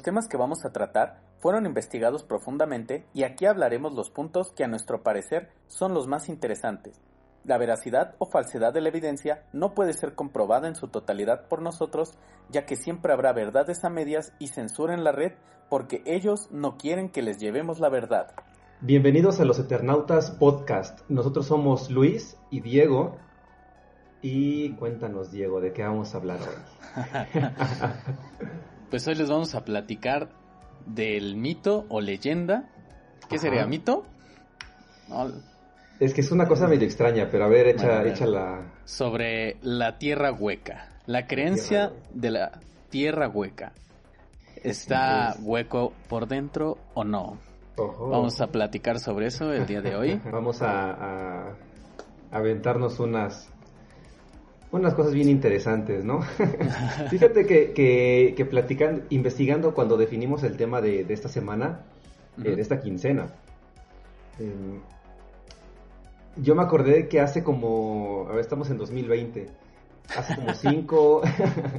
Los temas que vamos a tratar fueron investigados profundamente y aquí hablaremos los puntos que a nuestro parecer son los más interesantes. La veracidad o falsedad de la evidencia no puede ser comprobada en su totalidad por nosotros, ya que siempre habrá verdades a medias y censura en la red porque ellos no quieren que les llevemos la verdad. Bienvenidos a los Eternautas Podcast. Nosotros somos Luis y Diego. Y cuéntanos, Diego, ¿de qué vamos a hablar hoy? pues hoy les vamos a platicar del mito o leyenda. ¿Qué sería? ¿Mito? Es que es una cosa medio extraña, pero a ver, echa, échala. Sobre la tierra hueca. La creencia de la tierra hueca. ¿Está hueco por dentro o no? Vamos a platicar sobre eso el día de hoy. Vamos a, a aventarnos unas unas cosas bien interesantes, ¿no? Fíjate que, que, platicando, investigando cuando definimos el tema de, esta semana, eh, de esta quincena, em, yo me acordé que hace como, a ver, estamos en 2020, hace como cinco,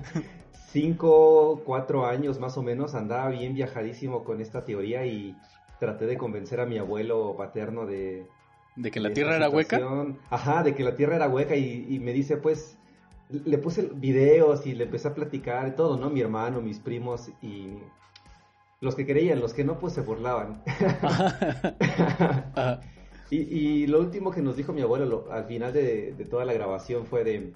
cinco, cuatro años más o menos, andaba bien viajadísimo con esta teoría y traté de convencer a mi abuelo paterno de... ¿De que la Tierra era hueca? Ajá, de que la Tierra era hueca y, y me dice, pues, le puse videos y le empecé a platicar y todo, ¿no? Mi hermano, mis primos y los que creían, los que no, pues se burlaban. y, lo último que nos dijo mi abuelo al final de, toda la grabación fue de,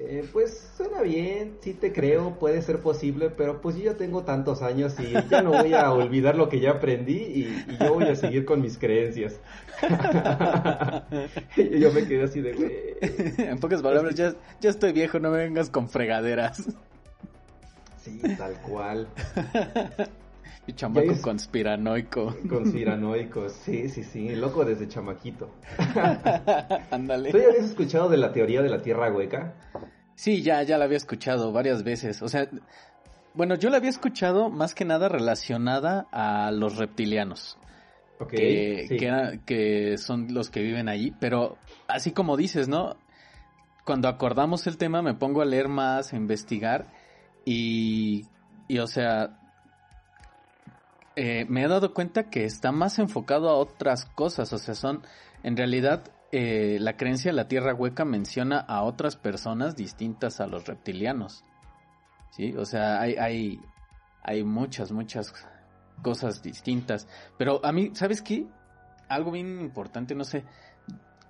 eh, pues suena bien, sí te creo, puede ser posible, pero pues yo ya tengo tantos años y ya no voy a olvidar lo que ya aprendí y, yo voy a seguir con mis creencias. yo me quedé así de, En pocas palabras, ya, ya estoy viejo, no me vengas con fregaderas. Sí, tal cual. Y chamaco conspiranoico. Conspiranoico, sí, sí, sí, loco desde chamaquito. Ándale. ¿Tú ya habías escuchado de la teoría de la Tierra hueca? Sí, ya, ya la había escuchado varias veces. O sea, bueno, yo la había escuchado más que nada relacionada a los reptilianos. Ok. que, que son los que viven allí. Pero así como dices, ¿no? Cuando acordamos el tema me pongo a leer más, a investigar. Y, y o sea, eh, me he dado cuenta que está más enfocado a otras cosas, o sea, son, en realidad, eh, la creencia de la Tierra hueca menciona a otras personas distintas a los reptilianos, ¿sí? O sea, hay, hay, hay muchas, muchas cosas distintas, pero a mí, ¿sabes qué? Algo bien importante, no sé,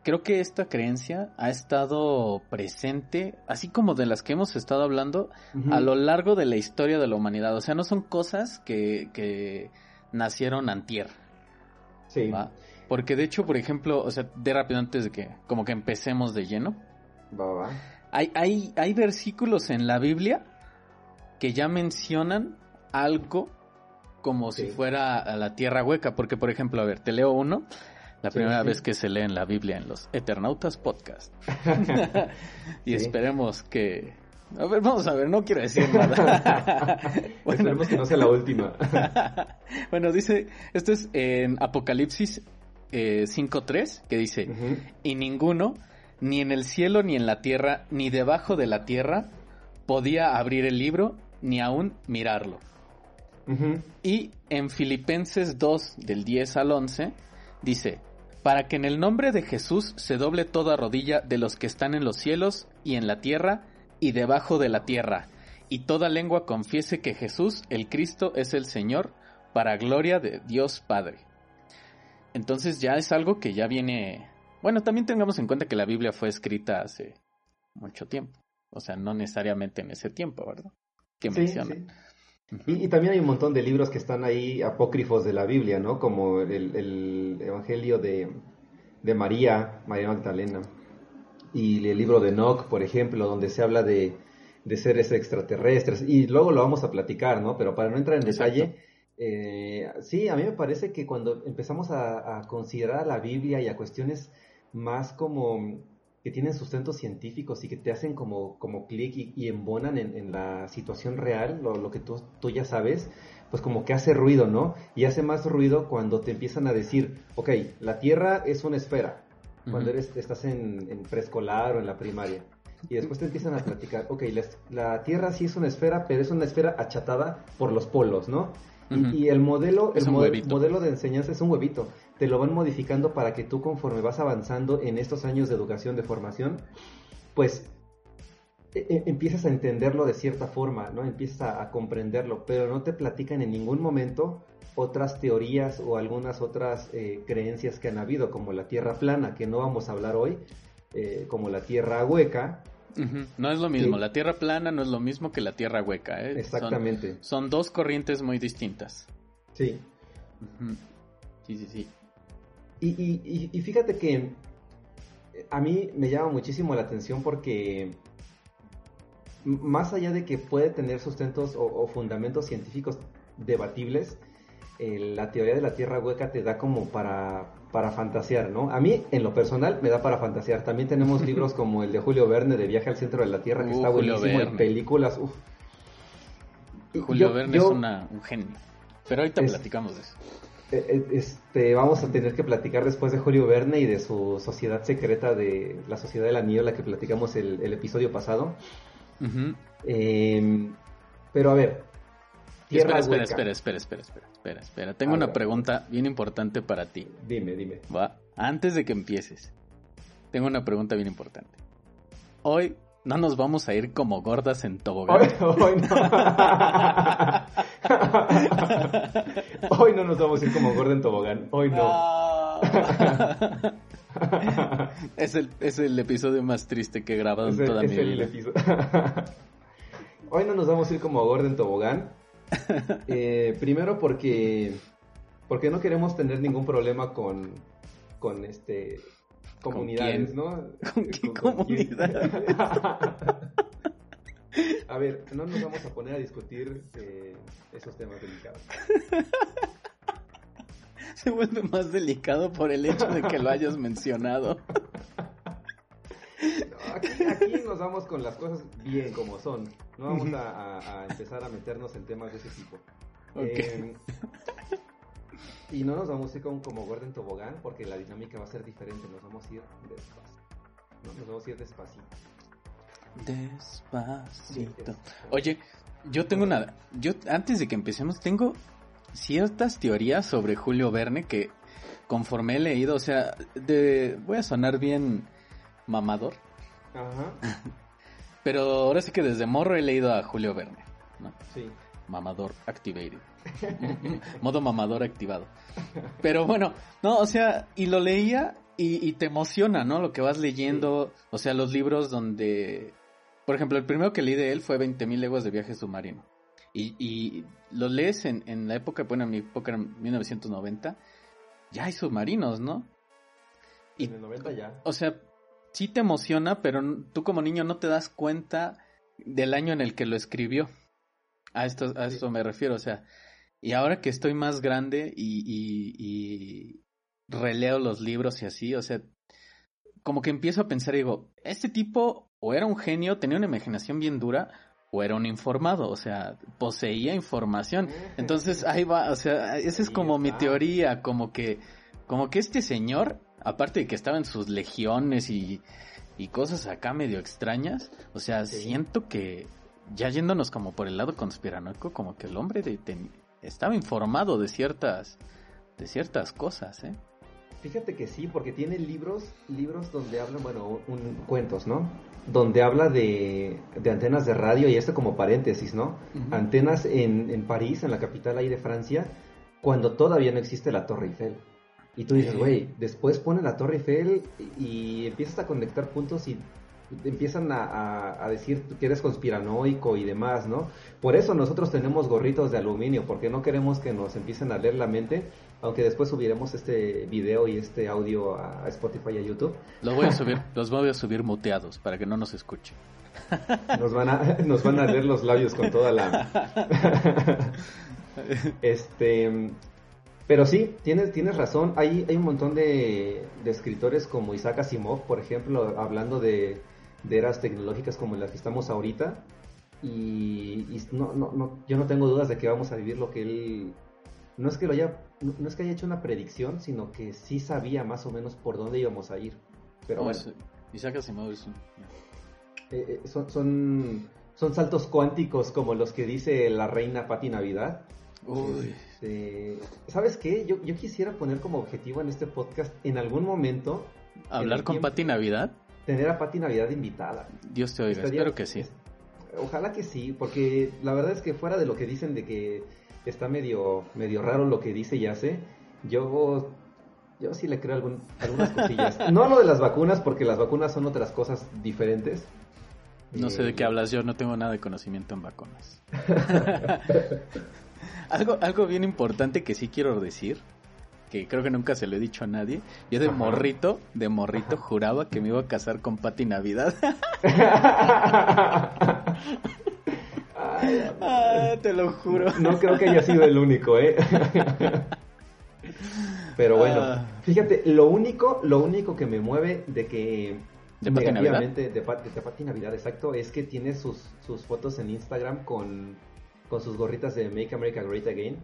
creo que esta creencia ha estado presente, así como de las que hemos estado hablando, a lo largo de la historia de la humanidad. O sea, no son cosas que, que nacieron antier. Sí. Porque de hecho, por ejemplo, o sea, de rápido antes de que como que empecemos de lleno. Va, va. Hay, hay, hay versículos en la Biblia que ya mencionan algo como si fuera a la tierra hueca. Porque, por ejemplo, a ver, te leo uno. La primera vez que se lee en la Biblia en los Eternautas Podcast. y esperemos que... A ver, vamos a ver, no quiero decir nada. bueno, esperemos que no sea la última. bueno, dice, esto es en Apocalipsis eh, 5.3, que dice, y ninguno, ni en el cielo, ni en la tierra, ni debajo de la tierra, podía abrir el libro, ni aún mirarlo. Y en Filipenses 2, del 10 al 11, dice, para que en el nombre de Jesús se doble toda rodilla de los que están en los cielos y en la tierra y debajo de la tierra, y toda lengua confiese que Jesús, el Cristo, es el Señor, para gloria de Dios Padre. Entonces ya es algo que ya viene... Bueno, también tengamos en cuenta que la Biblia fue escrita hace mucho tiempo, o sea, no necesariamente en ese tiempo, ¿verdad? Que mencionan. Y, también hay un montón de libros que están ahí apócrifos de la Biblia, ¿no? Como el, Evangelio de, María, María Magdalena, y el libro de Enoch, por ejemplo, donde se habla de, seres extraterrestres, y luego lo vamos a platicar, ¿no? Pero para no entrar en detalle, eh, sí, a mí me parece que cuando empezamos a, a considerar la Biblia y a cuestiones más como que tienen sustentos científicos y que te hacen como, como clic y, embonan en, la situación real, lo, que tú, tú, ya sabes, pues como que hace ruido, ¿no? Y hace más ruido cuando te empiezan a decir, ok, la Tierra es una esfera, cuando eres, estás en, preescolar o en la primaria. Y después te empiezan a platicar, ok, la, la Tierra sí es una esfera, pero es una esfera achatada por los polos, ¿no? y, el modelo, el modelo de enseñanza es un huevito. Te lo van modificando para que tú conforme vas avanzando en estos años de educación, de formación, pues e, e, empiezas a entenderlo de cierta forma, ¿no? Empiezas a, comprenderlo, pero no te platican en ningún momento otras teorías o algunas otras eh, creencias que han habido, como la Tierra plana, que no vamos a hablar hoy, eh, como la Tierra hueca, no es lo mismo, la tierra plana no es lo mismo que la tierra hueca. ¿eh? Exactamente. Son, dos corrientes muy distintas. Sí. Sí, sí, sí. Y, y, fíjate que a mí me llama muchísimo la atención porque más allá de que puede tener sustentos o fundamentos científicos debatibles, la teoría de la tierra hueca te da como para, para fantasear, ¿no? A mí, en lo personal, me da para fantasear. También tenemos libros como el de Julio Verne, de Viaje al Centro de la Tierra, que uh, está buenísimo, en películas, uf. Julio Verne es un genio. Pero ahorita platicamos de eso. Eh, eh, este, vamos a tener que platicar después de Julio Verne y de su sociedad secreta de la Sociedad de la Niebla que platicamos el, episodio pasado. Em, pero a ver, espera, espera, espera, espera, espera, espera, espera, Tengo una pregunta bien importante para ti. Dime, dime. Va. Antes de que empieces, tengo una pregunta bien importante. Hoy no nos vamos a ir como gordas en tobogán. Hoy, no. hoy no nos vamos a ir como gordas en tobogán. Hoy no. es, el, es el episodio más triste que he grabado en toda mi vida. Hoy no nos vamos a ir como gorda en tobogán. Eh, primero porque, porque no queremos tener ningún problema con, con este comunidades, ¿no? ¿Con qué comunidades? A ver, no nos vamos a poner a discutir eh, esos temas delicados. Se vuelve más delicado por el hecho de que lo hayas mencionado. aquí, nos vamos con las cosas bien como son. No vamos a, empezar a meternos en temas de ese tipo. Eh, y no nos vamos a ir como, como Gordon Tobogán porque la dinámica va a ser diferente. Nos vamos a ir despacio. Nos vamos a ir despacito. Despacito. Oye, yo tengo una. Yo, antes de que empecemos, tengo ciertas teorías sobre Julio Verne que conforme he leído, o sea, de, voy a sonar bien mamador. Ajá. Pero ahora sí que desde morro he leído a Julio Verne, ¿no? Sí. Mamador activated. Modo mamador activado. Pero bueno, no, o sea, y lo leía y, te emociona, ¿no? Lo que vas leyendo, o sea, los libros donde... Por ejemplo, el primero que leí de él fue 20.000 leguas de viaje submarino. Y, y lo lees en, en la época, bueno, en mi época era 1990, ya hay submarinos, ¿no? Y, en el 90 ya. O sea, sí te emociona, pero tú como niño no te das cuenta del año en el que lo escribió. A esto, a esto me refiero, o sea, y ahora que estoy más grande y, y, y, releo los libros y así, o sea, como que empiezo a pensar y digo, este tipo o era un genio, tenía una imaginación bien dura, o era un informado, o sea, poseía información. Entonces ahí va, o sea, esa es como mi teoría, como que, como que este señor aparte de que estaba en sus legiones y, cosas acá medio extrañas, o sea, siento que ya yéndonos como por el lado conspiranoico, como que el hombre de, estaba informado de ciertas, de ciertas cosas, ¿eh? Fíjate que sí, porque tiene libros, libros donde hablan, bueno, un, cuentos, ¿no? Donde habla de, de, antenas de radio y esto como paréntesis, ¿no? Antenas en, en París, en la capital ahí de Francia, cuando todavía no existe la Torre Eiffel. Y tú dices, güey, después ponen la Torre Eiffel y, empiezas a conectar puntos y empiezan a, decir que eres conspiranoico y demás, ¿no? Por eso nosotros tenemos gorritos de aluminio, porque no queremos que nos empiecen a leer la mente, aunque después subiremos este video y este audio a Spotify y a YouTube. Los voy a subir, los voy a subir muteados para que no nos escuchen. Nos van a, nos van a leer los labios con toda la... este, pero sí, tienes, tienes razón. Hay, hay un montón de, escritores como Isaac Asimov, por ejemplo, hablando de, eras tecnológicas como las que estamos ahorita. Y, no, no, no, yo no tengo dudas de que vamos a vivir lo que él... No es que lo haya, no, es que haya hecho una predicción, sino que sí sabía más o menos por dónde íbamos a ir. Pero bueno. Isaac Asimov es un... eh, son, son, son saltos cuánticos como los que dice la reina Patti Navidad. Uy. Este, ¿Sabes qué? Yo, yo quisiera poner como objetivo en este podcast en algún momento. ¿Hablar con Patti Navidad? Tener a Patti Navidad invitada. Dios te oiga, espero que sí. Ojalá que sí, porque la verdad es que fuera de lo que dicen de que está medio, medio raro lo que dice y hace, yo, yo sí le creo algunas cosillas. no lo de las vacunas, porque las vacunas son otras cosas diferentes. No sé de qué eh, hablas, yo no tengo nada de conocimiento en vacunas. algo, algo bien importante que sí quiero decir, que creo que nunca se lo he dicho a nadie. Yo de morrito, de morrito juraba que me iba a casar con Pati Navidad. Ah, te lo juro. No creo que haya sido el único, ¿eh? Pero bueno, ah. fíjate, lo único, lo único que me mueve de que ¿De Navidad? De, de, Pati Navidad, exacto, es que tiene sus, sus fotos en Instagram con, con sus gorritas de Make America Great Again.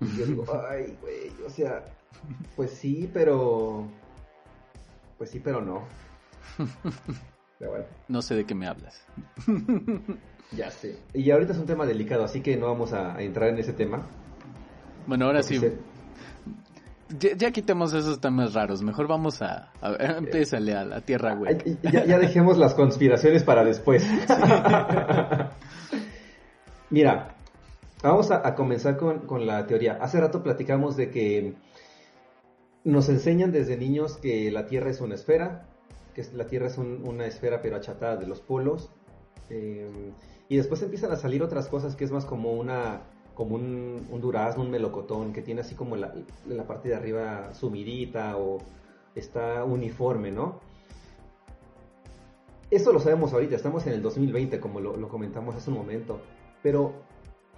Y yo digo, ay, güey, o sea, pues sí, pero... Pues sí, pero no. No sé de qué me hablas. ya sé. Y ahorita es un tema delicado, así que no vamos a, entrar en ese tema. Bueno, ahora sí. Ya, quitemos esos temas raros. Mejor vamos a. a, a a la tierra, güey. Ya, ya, dejemos las conspiraciones para después. Mira, vamos a, comenzar con, con, la teoría. Hace rato platicamos de que nos enseñan desde niños que la Tierra es una esfera, que la Tierra es una esfera pero achatada de los polos. Eh, y después empiezan a salir otras cosas que es más como una como un, durazno, un melocotón, que tiene así como la, la, parte de arriba sumidita o está uniforme, ¿no? Esto lo sabemos ahorita, estamos en el 2020, como lo, lo comentamos hace un momento, pero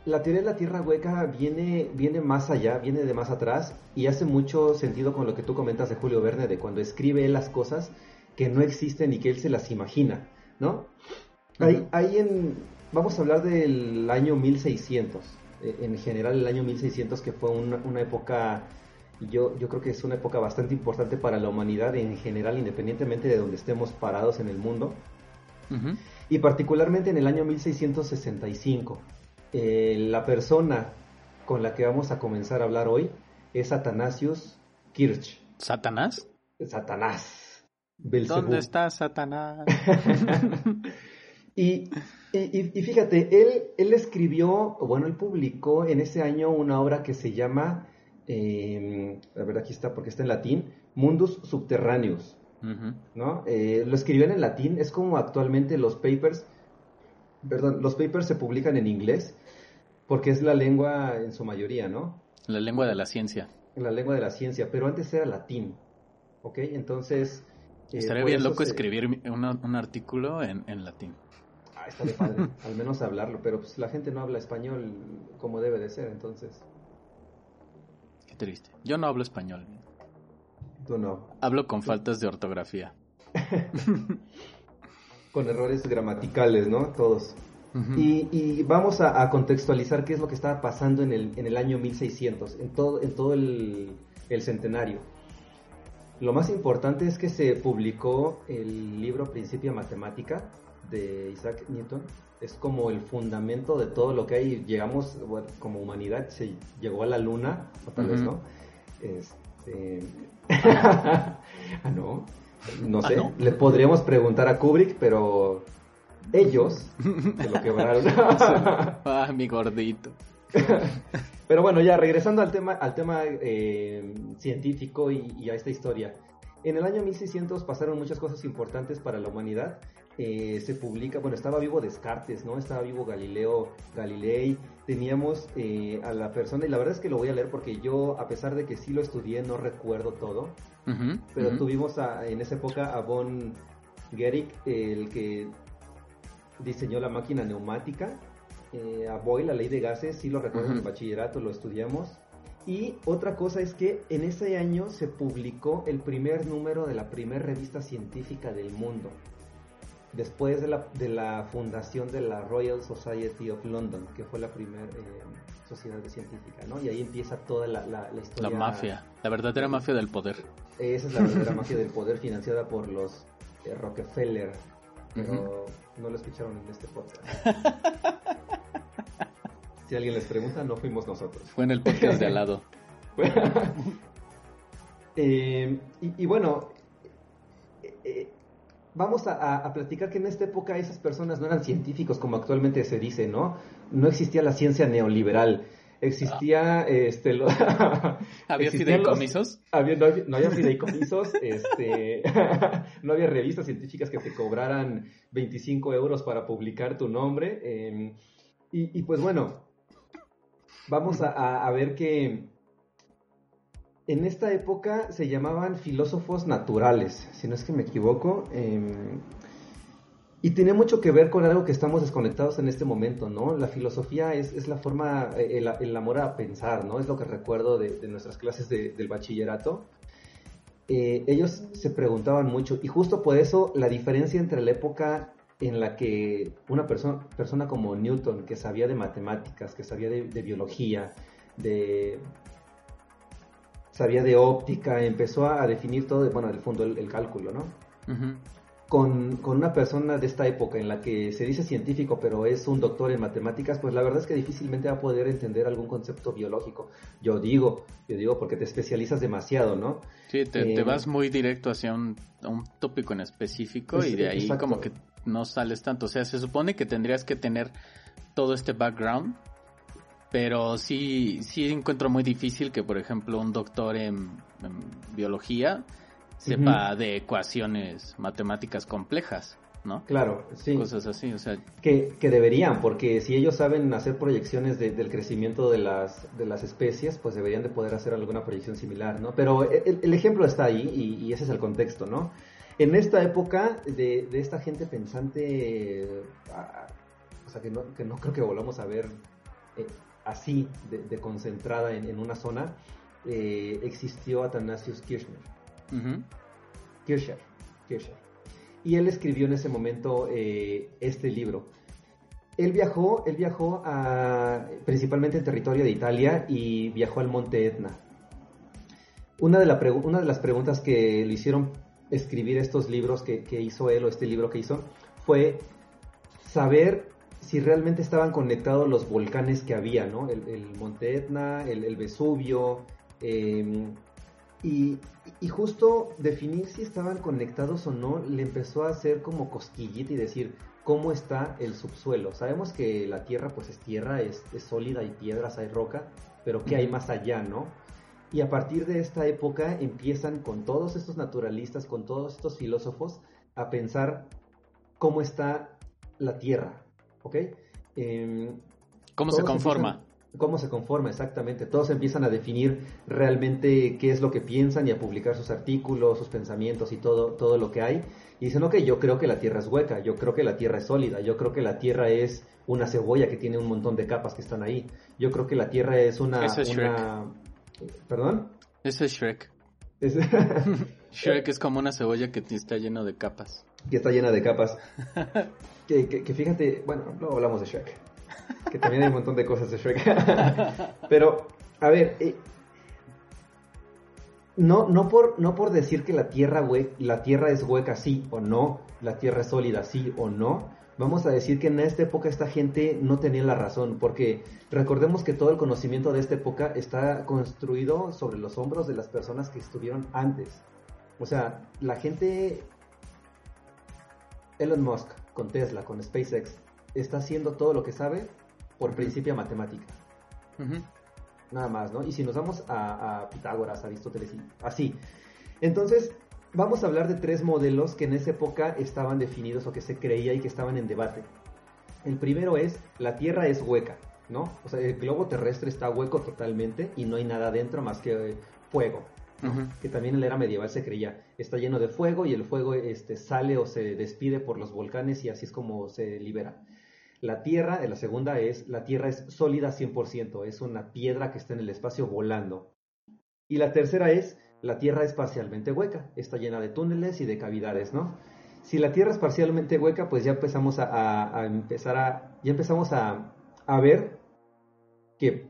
la teoría de la Tierra hueca viene, viene más allá, viene de más atrás y hace mucho sentido con lo que tú comentas de Julio Verne, de cuando escribe las cosas que no existen y que él se las imagina, ¿no? En, vamos a hablar del año 1600, eh, en general el año 1600 que fue una, época, yo, yo creo que es una época bastante importante para la humanidad en general, independientemente de donde estemos parados en el mundo, y particularmente en el año 1665 eh, la persona con la que vamos a comenzar a hablar hoy es Atanasius Kirch. ¿Satanás? Satanás. ¿Dónde está Satanás? y, y, fíjate, él, él escribió, bueno, él publicó en ese año una obra que se llama, eh, a ver, aquí está porque está en latín, Mundus Subterráneos. ¿no? Eh, lo escribió en latín, es como actualmente los papers perdón, los papers se publican en inglés porque es la lengua en su mayoría, ¿no? La lengua de la ciencia. La lengua de la ciencia, pero antes era latín, ¿ok? Entonces... Eh, Estaría bien loco escribir un artículo en, latín. Estaría padre, al menos hablarlo, pero pues la gente no habla español como debe de ser, entonces... Qué triste. Yo no hablo español. Tú no. Hablo con faltas de ortografía. con errores gramaticales, ¿no? Todos. y, vamos a, contextualizar qué es lo que estaba pasando en el, en el año 1600, en todo, en todo el, centenario. Lo más importante es que se publicó el libro Principia Matemática de Isaac Newton. Es como el fundamento de todo lo que hay. Llegamos, como humanidad, se llegó a la luna, o tal vez no. Este... ah, no. No sé, le podríamos preguntar a Kubrick, pero ellos se lo quebraron. ah, mi gordito. pero bueno, ya regresando al tema, al tema eh, científico y, a esta historia. En el año 1600 pasaron muchas cosas importantes para la humanidad. Eh, se publica, bueno, estaba vivo Descartes, ¿no? Estaba vivo Galileo Galilei. Teníamos eh, a la persona, y la verdad es que lo voy a leer porque yo, a pesar de que sí lo estudié, no recuerdo todo pero tuvimos en esa época a Von Guericke, el que diseñó la máquina neumática, eh, a Boyle, la ley de gases, sí lo recuerdo en el bachillerato, lo estudiamos. Y otra cosa es que en ese año se publicó el primer número de la primera revista científica del mundo después de la, de la fundación de la Royal Society of London, que fue la primera eh, sociedad científica, ¿no? Y ahí empieza toda la, la, historia. La mafia, la verdadera mafia del poder. Esa es la verdadera mafia del poder financiada por los eh, Rockefeller. Pero, no lo escucharon en este podcast. si alguien les pregunta, no fuimos nosotros. Fue en el podcast de al lado. Eh, y, bueno, eh, vamos a, platicar que en esta época esas personas no eran científicos como actualmente se dice, ¿no? No existía la ciencia neoliberal. Existía, este, ¿Había fideicomisos? Había, no, había, fideicomisos, este, no había revistas científicas que te cobraran 25 euros para publicar tu nombre. Em, y, pues bueno, vamos a ver que en esta época se llamaban filósofos naturales, si no es que me equivoco. Em, y tiene mucho que ver con algo que estamos desconectados en este momento, ¿no? La filosofía es, la forma, eh, el, amor a pensar, ¿no? Es lo que recuerdo de, nuestras clases del bachillerato. Eh, ellos se preguntaban mucho, y justo por eso la diferencia entre la época en la que una persona, persona como Newton, que sabía de matemáticas, que sabía de biología, de sabía de óptica, empezó a definir todo, bueno, el fondo el, cálculo, ¿no? con, una persona de esta época en la que se dice científico, pero es un doctor en matemáticas, pues la verdad es que difícilmente va a poder entender algún concepto biológico. Yo digo, yo digo porque te especializas demasiado, ¿no? Sí, te, eh, vas muy directo hacia un, tópico en específico y de ahí como que no sales tanto. O sea, se supone que tendrías que tener todo este background pero sí, sí encuentro muy difícil que, por ejemplo, un doctor en, biología sepa de ecuaciones matemáticas complejas, ¿no? Claro, sí. Cosas así, o sea... Que, que deberían, porque si ellos saben hacer proyecciones del crecimiento de las, de las especies, pues deberían de poder hacer alguna proyección similar, ¿no? Pero el, ejemplo está ahí y, ese es el contexto, ¿no? En esta época de, de esta gente pensante, ah, o sea, que no, que no creo que volvamos a ver... Eh, así de, concentrada en, una zona, eh, existió Athanasius Kirchner. Kircher, Kircher. Y él escribió en ese momento eh, este libro. Él viajó, él viajó a, principalmente en territorio de Italia y viajó al monte Etna. Una de, la una de las preguntas que le hicieron escribir estos libros que, que hizo él o este libro que hizo fue saber si realmente estaban conectados los volcanes que había, ¿no? El, Monte Etna, el, Vesubio, em, y, justo definir si estaban conectados o no le empezó a hacer como cosquillita y decir cómo está el subsuelo. Sabemos que la tierra pues es tierra, es, sólida, hay piedras, hay roca, pero ¿qué hay más allá, no? Y a partir de esta época empiezan con todos estos naturalistas, con todos estos filósofos, a pensar cómo está la tierra, ¿ok? Em, ¿Cómo se conforma? cómo se conforma exactamente. Todos empiezan a definir realmente qué es lo que piensan y a publicar sus artículos, sus pensamientos y todo, todo lo que hay. Y dicen, ok, yo creo que la Tierra es hueca, yo creo que la Tierra es sólida, yo creo que la Tierra es una cebolla que tiene un montón de capas que están ahí. Yo creo que la Tierra es una... es ¿Perdón? Ese es Shrek. Shrek es como una cebolla que está lleno de capas. Que está llena de capas. que, fíjate, bueno, luego hablamos de Shrek, que también hay un montón de cosas de Shrek. Pero, a ver, eh, no, no, por, no por decir que la tierra, la tierra es hueca sí o no, la tierra es sólida sí o no, vamos a decir que en esta época esta gente no tenía la razón, porque recordemos que todo el conocimiento de esta época está construido sobre los hombros de las personas que estuvieron antes. O sea, la gente... Elon Musk, con Tesla, con SpaceX, está haciendo todo lo que sabe por principio matemática. Nada más, ¿no? Y si nos vamos a, Pitágoras, a Aristóteles, así. Entonces, vamos a hablar de tres modelos que en esa época estaban definidos o que se creía y que estaban en debate. El primero es, la Tierra es hueca, ¿no? O sea, el globo terrestre está hueco totalmente y no hay nada dentro más que fuego, que también en la era medieval se creía, está lleno de fuego y el fuego este, sale o se despide por los volcanes y así es como se libera. La Tierra, la segunda es, la Tierra es sólida 100%, es una piedra que está en el espacio volando. Y la tercera es, la Tierra es parcialmente hueca, está llena de túneles y de cavidades, ¿no? Si la Tierra es parcialmente hueca, pues ya empezamos a, empezar a, ya empezamos a, a ver que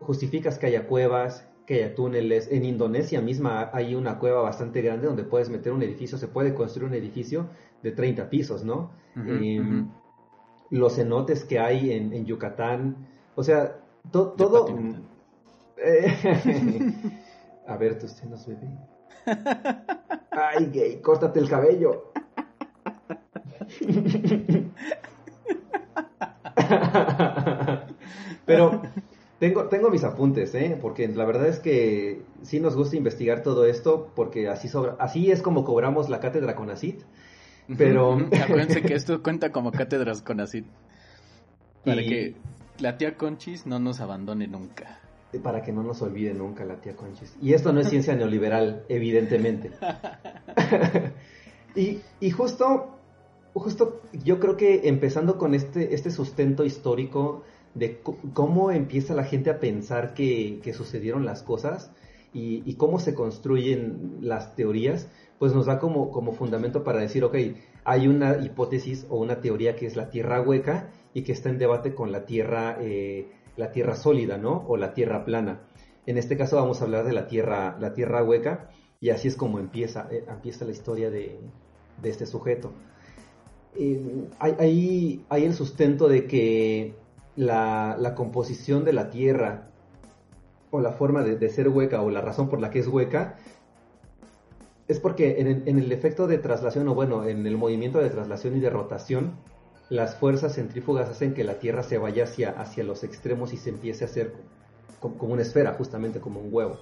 justificas que haya cuevas, que haya túneles. En Indonesia misma hay una cueva bastante grande donde puedes meter un edificio, se puede construir un edificio de 30 pisos, ¿no? Em, los cenotes que hay en, Yucatán, o sea, todo... A ver, tus senos, bebé. Ay, gay, córtate el cabello. Pero tengo, tengo mis apuntes, ¿eh? Porque la verdad es que sí nos gusta investigar todo esto, porque así, sobra, así es como cobramos la cátedra con ACID. Pero... Acuérdense que esto cuenta como cátedras con ACID. Para que la tía Conchis no nos abandone nunca. Para que no nos olvide nunca la tía Conchis. Y esto no es ciencia neoliberal, evidentemente. y, y justo, justo yo creo que empezando con este, este sustento histórico de cómo empieza la gente a pensar que, sucedieron las cosas y, cómo se construyen las teorías, pues nos da como, como fundamento para decir, ok, hay una hipótesis o una teoría que es la tierra hueca y que está en debate con la tierra, eh, la tierra sólida, ¿no? O la tierra plana. En este caso vamos a hablar de la tierra, la tierra hueca y así es como empieza, eh, empieza la historia de, este sujeto. Eh, hay, hay, el sustento de que la, composición de la Tierra o la forma de, ser hueca o la razón por la que es hueca es porque en el, efecto de traslación o bueno, en el movimiento de traslación y de rotación, las fuerzas centrífugas hacen que la Tierra se vaya hacia, hacia los extremos y se empiece a hacer como, una esfera, justamente como un huevo.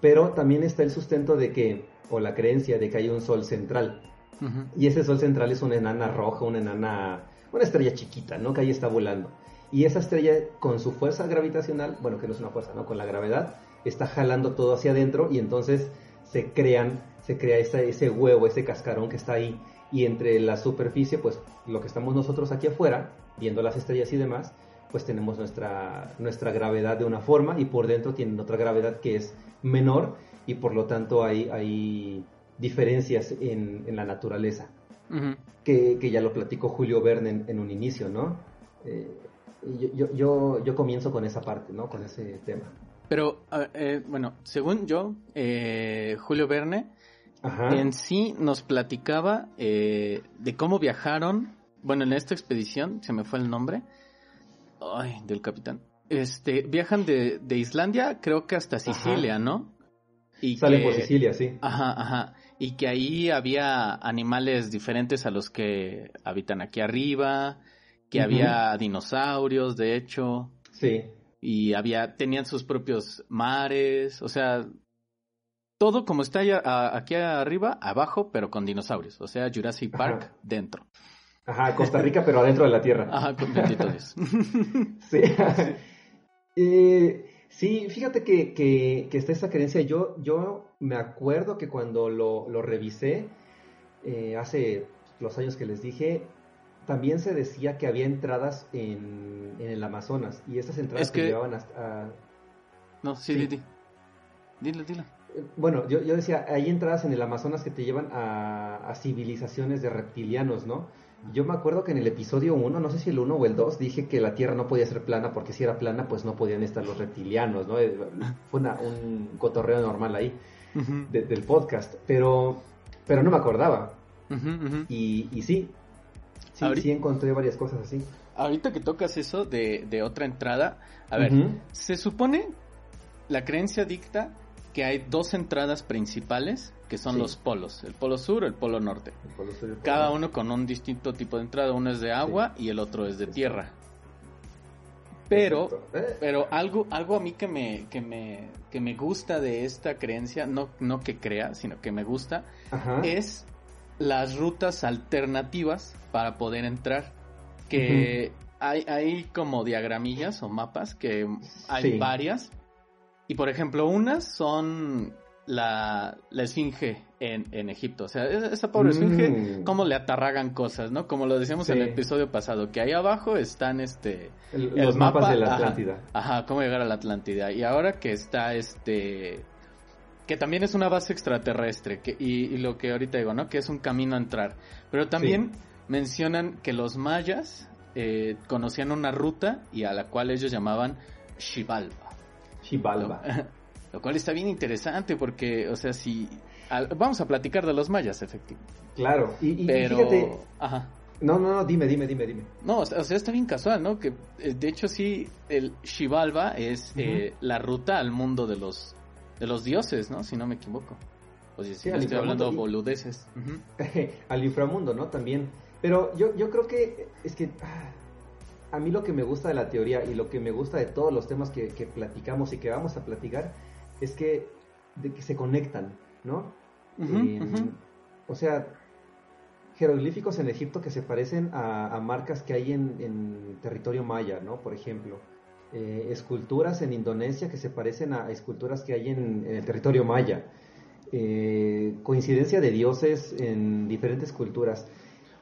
Pero también está el sustento de que, o la creencia de que hay un sol central. Y ese sol central es una enana roja, una enana, una estrella chiquita, ¿no? Que ahí está volando. Y esa estrella con su fuerza gravitacional, bueno, que no es una fuerza, ¿no? Con la gravedad, está jalando todo hacia adentro y entonces se crean, se crea ese, ese huevo, ese cascarón que está ahí. Y entre la superficie, pues lo que estamos nosotros aquí afuera, viendo las estrellas y demás, pues tenemos nuestra, nuestra gravedad de una forma y por dentro tienen otra gravedad que es menor y por lo tanto hay, hay diferencias en, en la naturaleza. que, que, ya lo platicó Julio Verne en, un inicio, ¿no? Eh, yo, yo, yo, comienzo con esa parte, ¿no? Con ese tema. Pero, eh, bueno, según yo, eh, Julio Verne en sí nos platicaba eh, de cómo viajaron, bueno, en esta expedición, se me fue el nombre, ay, del capitán. Este, viajan de, de Islandia, creo que hasta Sicilia, ¿no? Y Salen por Sicilia, sí. Ajá, ajá. Y que ahí había animales diferentes a los que habitan aquí arriba, que había dinosaurios, de hecho. Sí. Y había, tenían sus propios mares, o sea, todo como está aquí arriba, abajo, pero con dinosaurios. O sea, Jurassic Park dentro. Ajá, Costa Rica, pero adentro de la Tierra. Ajá, con Dios. sí. Eh, sí, fíjate que, que, que, está esa creencia. Yo, yo me acuerdo que cuando lo, lo revisé, eh, hace los años que les dije, también se decía que había entradas en, el Amazonas y esas entradas que... llevaban hasta... No, sí, sí. Dile, dile. Eh, bueno, yo, yo, decía, hay entradas en el Amazonas que te llevan a, civilizaciones de reptilianos, ¿no? Yo me acuerdo que en el episodio 1, no sé si el 1 o el 2, dije que la Tierra no podía ser plana porque si era plana, pues no podían estar los reptilianos, ¿no? Eh, fue un cotorreo normal ahí del podcast, pero, pero no me acordaba. Y, y sí, Sí, encontré varias cosas así. Ahorita que tocas eso de, otra entrada, a ver, se supone, la creencia dicta que hay dos entradas principales que son los polos, el polo sur o el polo norte. Cada uno con un distinto tipo de entrada, uno es de agua y el otro es de tierra. Pero, eh. pero algo, algo a mí que me, que me, que me gusta de esta creencia, no, no que crea, sino que me gusta, es las rutas alternativas para poder entrar. Que hay, hay como diagramillas o mapas que hay varias. Y por ejemplo, unas son la, la esfinge en, en, Egipto. O sea, esa pobre esfinge, mm. cómo le atarragan cosas, ¿no? Como lo decíamos en el episodio pasado, que ahí abajo están este... los mapas de la Atlántida. ajá, cómo llegar a la Atlántida. Y ahora que está este que también es una base extraterrestre, que, y, lo que ahorita digo, ¿no? Que es un camino a entrar. Pero también mencionan que los mayas eh, conocían una ruta y a la cual ellos llamaban Xibalba. Xibalba. Lo cual está bien interesante porque, o sea, si... vamos a platicar de los mayas, efectivamente. Claro, y, Pero... fíjate... Ajá. No, no, no, dime, dime, dime, dime. No, o sea, está bien casual, ¿no? Que eh, de hecho sí, el Xibalba es eh, la ruta al mundo de los de los dioses, ¿no? Si no me equivoco. O sea, si no estoy hablando boludeces. al inframundo, ¿no? También. Pero yo, yo creo que es que ah, a mí lo que me gusta de la teoría y lo que me gusta de todos los temas que, platicamos y que vamos a platicar es que, de que se conectan, ¿no? O sea, jeroglíficos en Egipto que se parecen a, marcas que hay en, territorio maya, ¿no? Por ejemplo. Eh, esculturas en Indonesia que se parecen a esculturas que hay en, el territorio maya. Eh, coincidencia de dioses en diferentes culturas.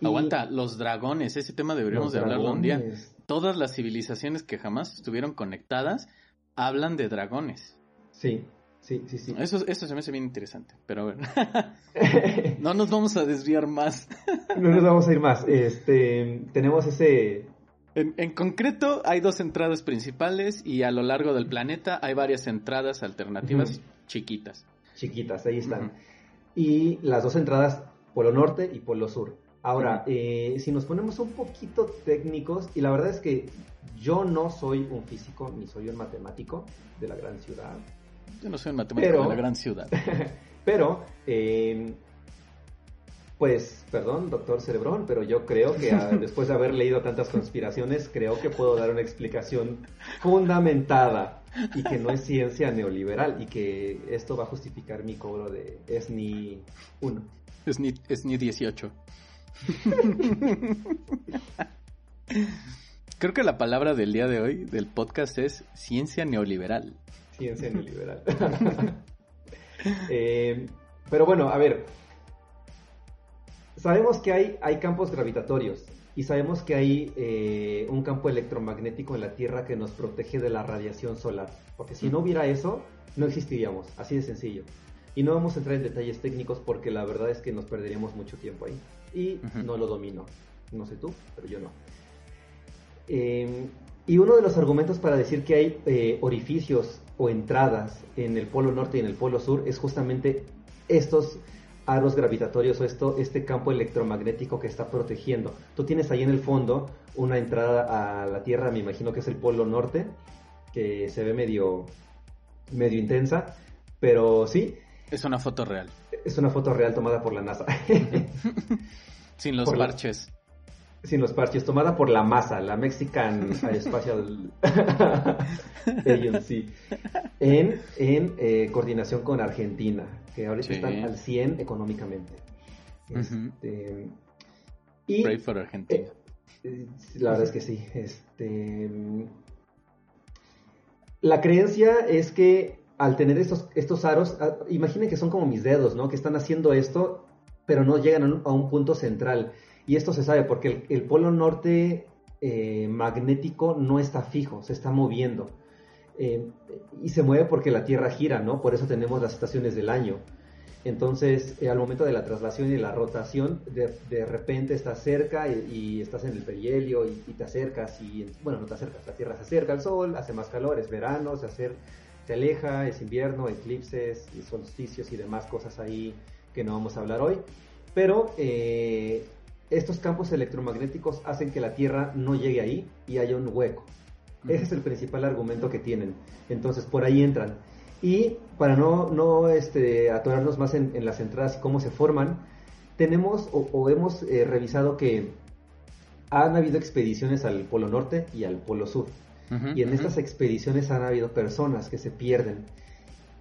Aguanta, los dragones, ese tema deberíamos de hablarlo un día. Todas las civilizaciones que jamás estuvieron conectadas hablan de dragones. Sí, Sí, sí, sí. Eso, eso se me hace bien interesante, pero a ver. no nos vamos a desviar más. no nos vamos a ir más. Este, tenemos ese... En, concreto, hay dos entradas principales y a lo largo del planeta hay varias entradas alternativas chiquitas. Chiquitas, ahí están. Y las dos entradas, Polo Norte y Polo Sur. Ahora, eh, si nos ponemos un poquito técnicos, y la verdad es que yo no soy un físico ni soy un matemático de la gran ciudad, yo no soy un matemático de la gran ciudad. pero, eh, pues, perdón, doctor Cerebrón, pero yo creo que ah, después de haber leído tantas conspiraciones, creo que puedo dar una explicación fundamentada y que no es ciencia neoliberal y que esto va a justificar mi cobro de SNI 1. SNI, SNI 18. Creo que la palabra del día de hoy del podcast es ciencia neoliberal ciencia neoliberal. Eh, pero bueno, a ver. Sabemos que hay, hay campos gravitatorios y sabemos que hay eh, un campo electromagnético en la Tierra que nos protege de la radiación solar. Porque si no hubiera eso, no existiríamos. Así de sencillo. Y no vamos a entrar en detalles técnicos porque la verdad es que nos perderíamos mucho tiempo ahí. Y no lo domino. No sé tú, pero yo no. Eh, y uno de los argumentos para decir que hay orificios o entradas en el polo norte y en el polo sur es justamente estos aros gravitatorios o esto, este campo electromagnético que está protegiendo. Tú tienes ahí en el fondo una entrada a la Tierra, me imagino que es el polo norte, que se ve medio, medio intensa, pero sí. Es una foto real. Es una foto real tomada por la NASA. Sin los parches sin los parches, tomada por la masa, la Mexican Spatial Agency, en, en eh, coordinación con Argentina, que ahorita están al 100 económicamente. Este, y, Pray for Argentina. Eh, la verdad es que sí. Este, la creencia es que al tener estos, estos aros, ah, imaginen que son como mis dedos, ¿no? Que están haciendo esto, pero no llegan a un punto central. Y esto se sabe porque el, polo norte eh, magnético no está fijo, se está moviendo. Eh, y se mueve porque la Tierra gira, ¿no? Por eso tenemos las estaciones del año. Entonces, eh, al momento de la traslación y la rotación, de, repente estás cerca y, estás en el perihelio y, te acercas y, bueno, no te acercas, la Tierra se acerca al Sol, hace más calor, es verano, se, se aleja, es invierno, eclipses y solsticios y demás cosas ahí que no vamos a hablar hoy. Pero estos campos electromagnéticos hacen que la Tierra no llegue ahí y haya un hueco. Ese es el principal argumento que tienen. Entonces, por ahí entran. Y para no, no este, atorarnos más en, las entradas y cómo se forman, tenemos o, hemos eh, revisado que han habido expediciones al Polo Norte y al Polo Sur. y en estas expediciones han habido personas que se pierden.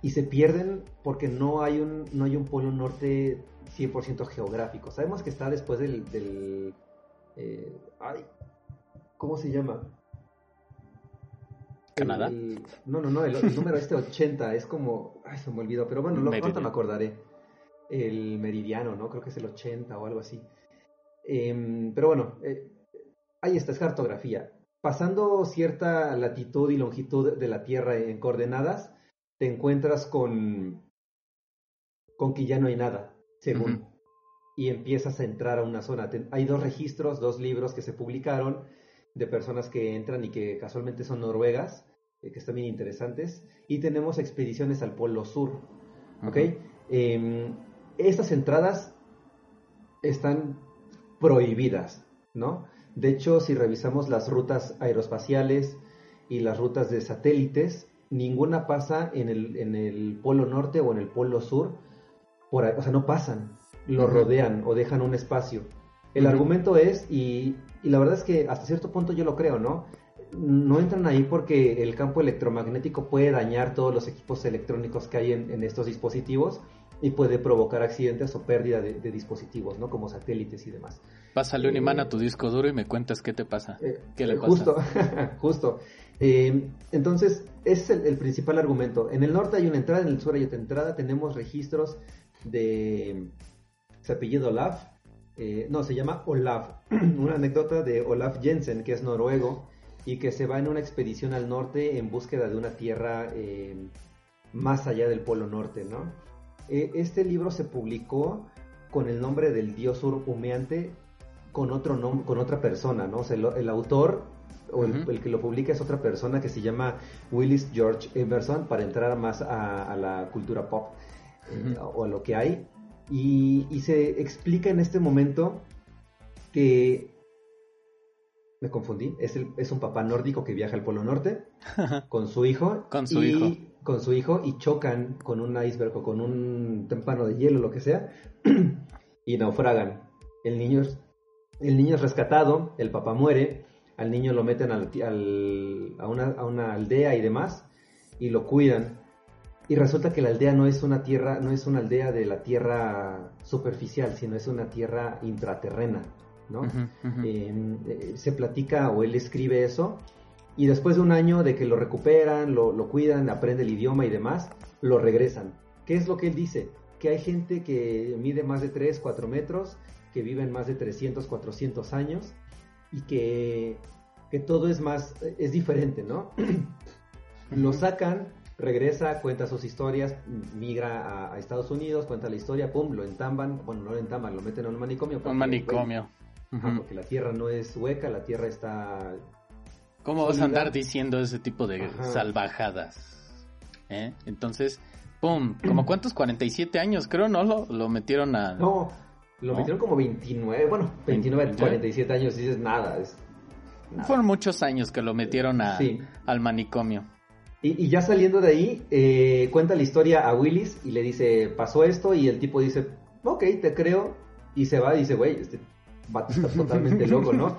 Y se pierden porque no hay un, no hay un Polo Norte 100% geográfico. Sabemos que está después del... Eh, ay, ¿Cómo se llama? ¿Canadá? no, no, no, el, número este 80 es como... Ay, se me olvidó, pero bueno, lo, pronto me acordaré. El meridiano, ¿no? Creo que es el 80 o algo así. Em, pero bueno, eh, ahí está, es cartografía. Pasando cierta latitud y longitud de la Tierra en coordenadas, te encuentras con, con que ya no hay nada según. Y empiezas a entrar a una zona. hay dos registros, dos libros que se publicaron de personas que entran y que casualmente son noruegas que están bien interesantes. Y tenemos expediciones al Polo Sur. ¿Ok? Em, estas entradas están prohibidas, ¿no? De hecho, si revisamos las rutas aeroespaciales y las rutas de satélites, ninguna pasa en el, en el Polo Norte o en el Polo Sur, por, o sea, no pasan, lo rodean o dejan un espacio. El argumento es, y, y, la verdad es que hasta cierto punto yo lo creo, ¿no? No entran ahí porque el campo electromagnético puede dañar todos los equipos electrónicos que hay en, en estos dispositivos y puede provocar accidentes o pérdida de, dispositivos, ¿no? Como satélites y demás. Pásale un imán a eh, tu disco duro y me cuentas qué te pasa. Eh, ¿Qué le pasa? Justo, justo. Eh, entonces, ese es el, principal argumento. En el norte hay una entrada, en el sur hay otra entrada. Tenemos registros de... Se apellido Olaf. no, se llama Olaf. una anécdota de Olaf Jensen, que es noruego, y que se va en una expedición al norte en búsqueda de una tierra más allá del Polo Norte, ¿no? Eh, este libro se publicó con el nombre del dios humeante con otro con otra persona, ¿no? O sea, el, autor o el, que lo publica es otra persona que se llama Willis George Emerson para entrar más a, la cultura pop eh, o a lo que hay. Y, se explica en este momento que me confundí, es, el, es un papá nórdico que viaja al Polo Norte con su hijo. con su hijo con su hijo y chocan con un iceberg o con un tempano de hielo, lo que sea, y naufragan. El niño, es, el niño es rescatado, el papá muere, al niño lo meten al, a, una, a, una, aldea y demás, y lo cuidan. Y resulta que la aldea no es una tierra, no es una aldea de la tierra superficial, sino es una tierra intraterrena, ¿no? Eh, se platica o él escribe eso y después de un año de que lo recuperan, lo, cuidan, aprende el idioma y demás, lo regresan. ¿Qué es lo que él dice? Que hay gente que mide más de 3, 4 metros, que viven más de 300, 400 años y que, que todo es más, es diferente, ¿no? lo sacan, regresa, cuenta sus historias, migra a, Estados Unidos, cuenta la historia, pum, lo entamban, bueno, no lo entamban, lo meten a un manicomio. Un manicomio. Porque la tierra no es hueca, la tierra está ¿Cómo vas a andar diciendo ese tipo de salvajadas? ¿Eh? Entonces, ¡pum! ¿Como cuántos? 47 años, creo, ¿no? Lo, lo metieron a... No, lo metieron como 29, bueno, 29, 47 años, dices nada, es... Fueron muchos años que lo metieron a, al manicomio. Y, ya saliendo de ahí, eh, cuenta la historia a Willis y le dice, pasó esto, y el tipo dice, ok, te creo, y se va y dice, güey, este Batista totalmente loco, ¿no?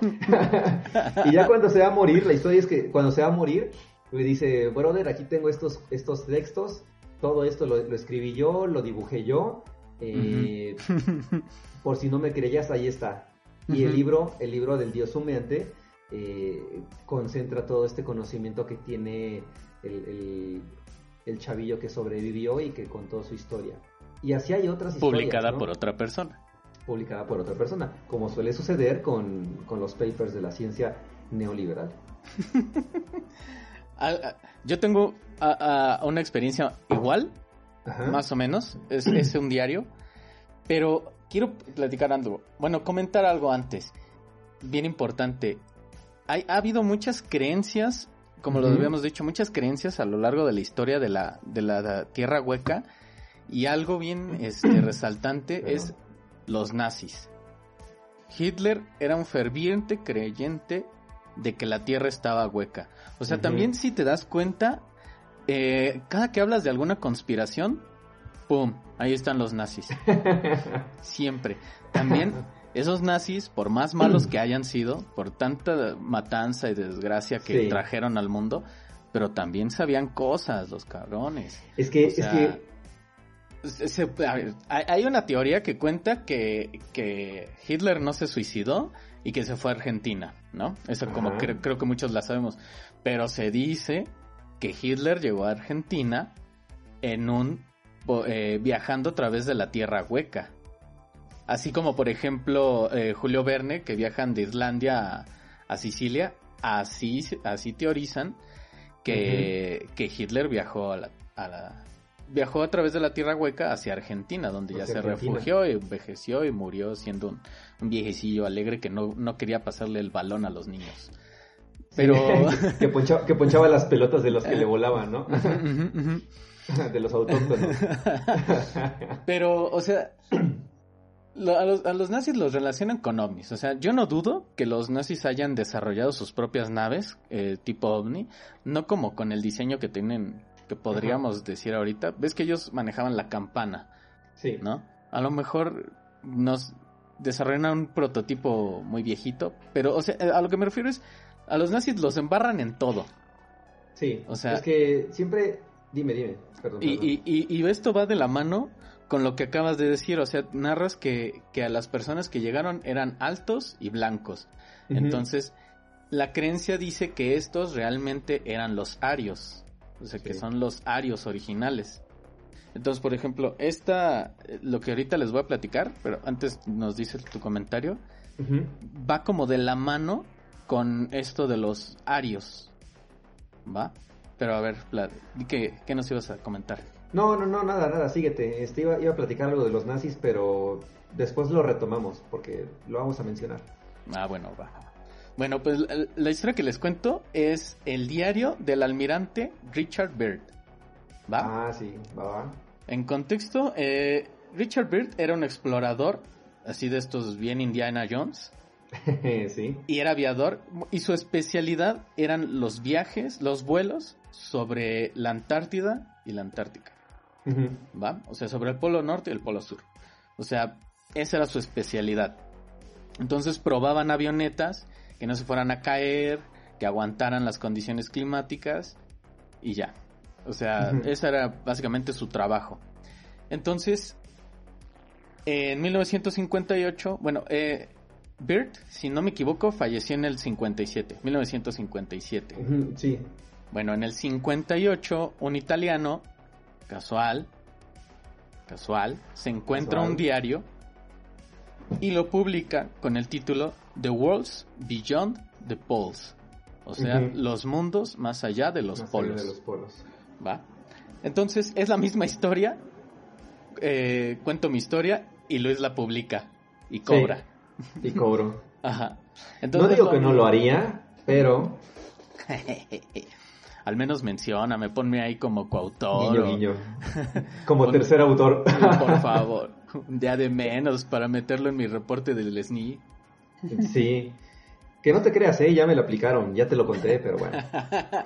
y ya cuando se va a morir, la historia es que cuando se va a morir, me dice, brother, aquí tengo estos, estos textos, todo esto lo, escribí yo, lo dibujé yo, eh, por si no me creías, ahí está. Y el libro, el libro del Dios humeante, eh, concentra todo este conocimiento que tiene el, el, chavillo que sobrevivió y que contó su historia. Y así hay otras historias. Publicada por otra persona publicada por otra persona, como suele suceder con, los papers de la ciencia neoliberal. Yo tengo una experiencia igual, más o menos, es, es, un diario, pero quiero platicar algo, bueno, comentar algo antes, bien importante. Hay, ha habido muchas creencias, como lo habíamos dicho, muchas creencias a lo largo de la historia de la, de la Tierra Hueca, y algo bien este, resaltante es los nazis. Hitler era un ferviente creyente de que la Tierra estaba hueca. O sea, también si te das cuenta, eh, cada que hablas de alguna conspiración, ¡pum! Ahí están los nazis. Siempre. También esos nazis, por más malos que hayan sido, por tanta matanza y desgracia que trajeron al mundo, pero también sabían cosas, los cabrones. Es que, es que hay una teoría que cuenta que, Hitler no se suicidó y que se fue a Argentina, ¿no? Eso como creo que muchos la sabemos. Pero se dice que Hitler llegó a Argentina en un eh, viajando a través de la tierra hueca. Así como por ejemplo eh, Julio Verne que viajan de Islandia a, Sicilia, así, así teorizan que, que Hitler viajó a la, a la, viajó a través de la Tierra Hueca hacia Argentina, donde ya se refugió y envejeció y murió siendo un, viejecillo alegre que no, no, quería pasarle el balón a los niños. Pero... que, ponchaba, que, ponchaba, las pelotas de los que le volaban, ¿no? de los autóctonos. Pero, o sea, a, los, a, los, nazis los relacionan con ovnis. O sea, yo no dudo que los nazis hayan desarrollado sus propias naves, eh, tipo ovni, no como con el diseño que tienen, que podríamos decir ahorita. Ves que ellos manejaban la campana. Sí. ¿No? A lo mejor nos desarrollaron un prototipo muy viejito, pero, o sea, a lo que me refiero es, a los nazis los embarran en todo. Sí, o sea, es que siempre, dime, dime, perdón. Y, y, y, esto va de la mano con lo que acabas de decir, o sea, narras que, que a las personas que llegaron eran altos y blancos. Entonces, la creencia dice que estos realmente eran los arios, o sea, que son los arios originales. Entonces, por ejemplo, esta, lo que ahorita les voy a platicar, pero antes nos dice tu comentario, va como de la mano con esto de los arios, ¿va? Pero a ver, ¿qué, ¿qué nos ibas a comentar? No, no, no, nada, nada, síguete. Este, iba, iba a platicar algo de los nazis, pero después lo retomamos, porque lo vamos a mencionar. Ah, bueno, va. Bueno, pues la, historia que les cuento es el diario del almirante Richard Byrd. ¿Va? Ah, sí, va, va. En contexto, eh, Richard Byrd era un explorador, así de estos bien Indiana Jones. sí. Y era aviador, y su especialidad eran los viajes, los vuelos sobre la Antártida y la Antártica. ¿Va? O sea, sobre el Polo Norte y el Polo Sur. O sea, esa era su especialidad. Entonces probaban avionetas que no se fueran a caer, que aguantaran las condiciones climáticas y ya. O sea, ese era básicamente su trabajo. Entonces, en 1958, bueno, eh, Bert, si no me equivoco, falleció en el 57, 1957. sí. Bueno, en el 58, un italiano, casual, casual, se encuentra un diario y lo publica con el título The Worlds Beyond the Poles. O sea, los mundos más allá de los polos. de los polos. ¿Va? Entonces, es la misma historia. Eh, cuento mi historia y Luis la publica y cobra. Y cobro. Ajá. Entonces, no digo que no lo haría, pero al menos mencióname, ponme ahí como coautor. Guiño, guiño. Como tercer autor. Por favor, un día de menos para meterlo en mi reporte del SNI. Sí. Que no te creas, ¿eh? ya me lo aplicaron, ya te lo conté, pero bueno.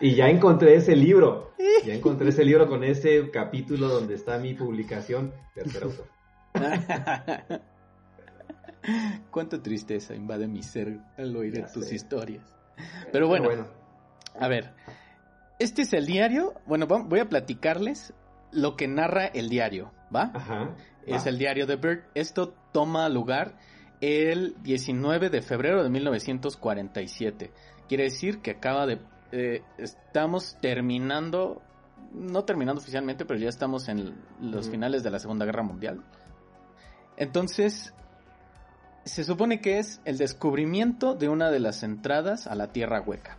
Y ya encontré ese libro. Ya encontré ese libro con ese capítulo donde está mi publicación, tercer autor. Cuánta tristeza invade mi ser al oír tus historias. Pero bueno, pero bueno, a ver, este es el diario. Bueno, voy a platicarles lo que narra el diario, ¿va? Ajá. Es el diario de Bird. Esto toma lugar el 19 de febrero de 1947. Quiere decir que acaba de... Eh, estamos terminando, no terminando oficialmente, pero ya estamos en los finales de la Segunda Guerra Mundial. Entonces, se supone que es el descubrimiento de una de las entradas a la Tierra Hueca.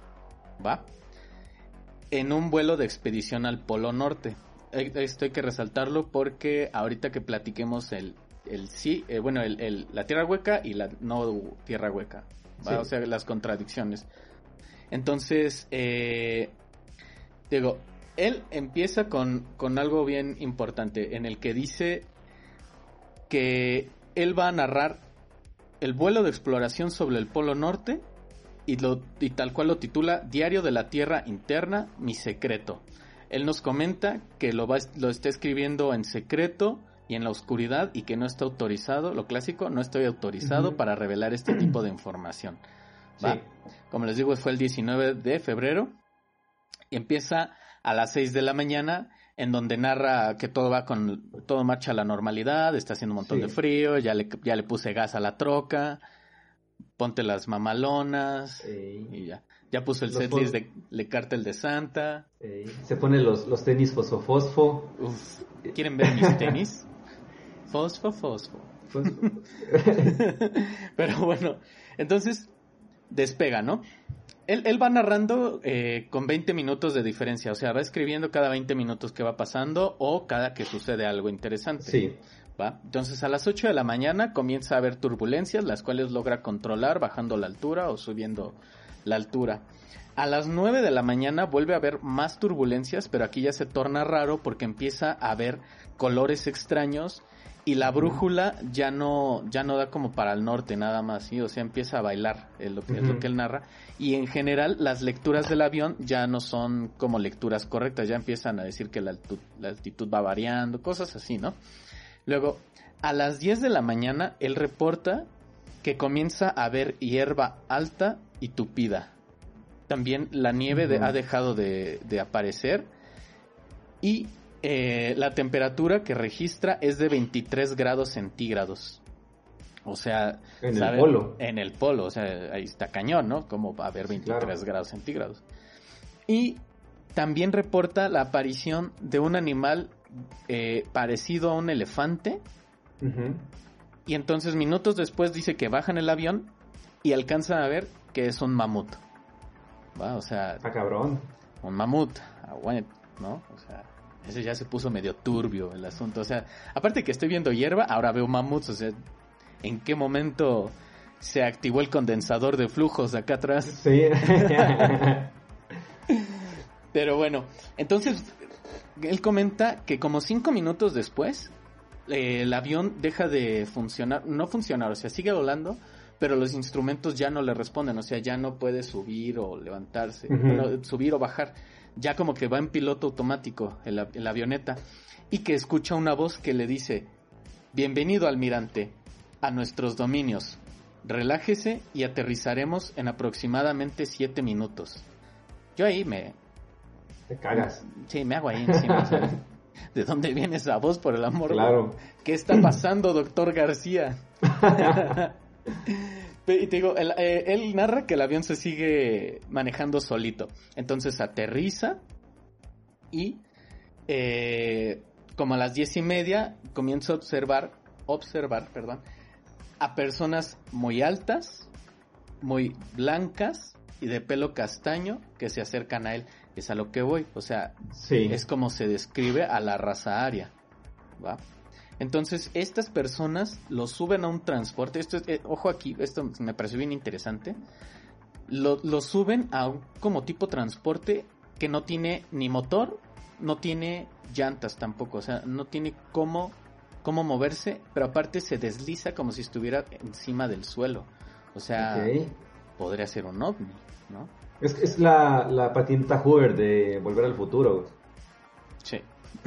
¿Va? en un vuelo de expedición al Polo Norte. Eh, esto hay que resaltarlo porque ahorita que platiquemos el, el sí, eh, bueno, el, la tierra hueca y la no tierra hueca, o sea, las contradicciones. Entonces, eh, digo, él empieza con, con algo bien importante en el que dice que él va a narrar el vuelo de exploración sobre el Polo Norte y, lo, y tal cual lo titula Diario de la Tierra Interna, mi secreto. Él nos comenta que lo, va, lo está escribiendo en secreto y en la oscuridad y que no está autorizado, lo clásico, no estoy autorizado para revelar este tipo de información. ¿va? Como les digo, fue el 19 de febrero y empieza a las 6 de la mañana en donde narra que todo va con todo marcha a la normalidad, está haciendo un montón de frío, ya le, ya le puse gas a la troca, ponte las mamalonas y ya. Ya puso el setlist de Le Cártel de Santa. Se pone los, los tenis fosfo-fosfo. ¿Quieren ver mis tenis? fosfo, fosfo. Pero bueno, entonces despega, ¿no? Él, él va narrando eh, con 20 minutos de diferencia, o sea, va escribiendo cada 20 minutos que va pasando o cada que sucede algo interesante. Sí. Entonces a las 8 de la mañana comienza a haber turbulencias, las cuales logra controlar bajando la altura o subiendo la altura. A las 9 de la mañana vuelve a haber más turbulencias, pero aquí ya se torna raro porque empieza a haber colores extraños y la brújula ya no ya no da como para el norte nada más, ¿sí? o sea, empieza a bailar, es lo, que, es lo que él narra. Y en general las lecturas del avión ya no son como lecturas correctas, ya empiezan a decir que la altitud, la altitud va variando, cosas así, ¿no? Luego, a las 10 de la mañana, él reporta que comienza a haber hierba alta y tupida. También la nieve ha dejado de, aparecer. Y eh, la temperatura que registra es de 23 grados centígrados. O sea, en el polo. En el polo, o sea, ahí está cañón, ¿no? Como va a haber 23 grados centígrados. Y también reporta la aparición de un animal eh, parecido a un elefante. Y entonces minutos después dice que bajan el avión y alcanzan a ver que es un mamut. ¿Va? O sea... Ah, cabrón. Un mamut, ¿no? O sea, ese ya se puso medio turbio el asunto. O sea, aparte que estoy viendo hierba, ahora veo mamuts. O sea, ¿en qué momento se activó el condensador de flujos acá atrás? Sí. Pero bueno, entonces él comenta que como cinco minutos después eh, el avión deja de funcionar, no funcionar, o sea, sigue volando, pero los instrumentos ya no le responden, o sea, ya no puede subir o levantarse, subir o bajar, ya como que va en piloto automático el, la avioneta y que escucha una voz que le dice, bienvenido almirante a nuestros dominios, relájese y aterrizaremos en aproximadamente siete minutos. Yo ahí me... Te cagas. Sí, me hago ahí encima. ¿De dónde viene esa voz, por el amor? Claro. ¿Qué está pasando, doctor García? y te digo, eh, él, narra que el avión se sigue manejando solito. Entonces aterriza y eh, como a las diez y media comienza a observar, observar, perdón, a personas muy altas, muy blancas y de pelo castaño que se acercan a él es a lo que voy. O sea, es como se describe a la raza aria. ¿va? Entonces, estas personas lo suben a un transporte. Esto eh, ojo aquí, esto me pareció bien interesante. Lo, lo, suben a un como tipo transporte que no tiene ni motor, no tiene llantas tampoco. O sea, no tiene cómo, cómo moverse, pero aparte se desliza como si estuviera encima del suelo. O sea, podría ser un ovni, ¿no? Es, es la, la patineta Hoover de Volver al Futuro. Sí.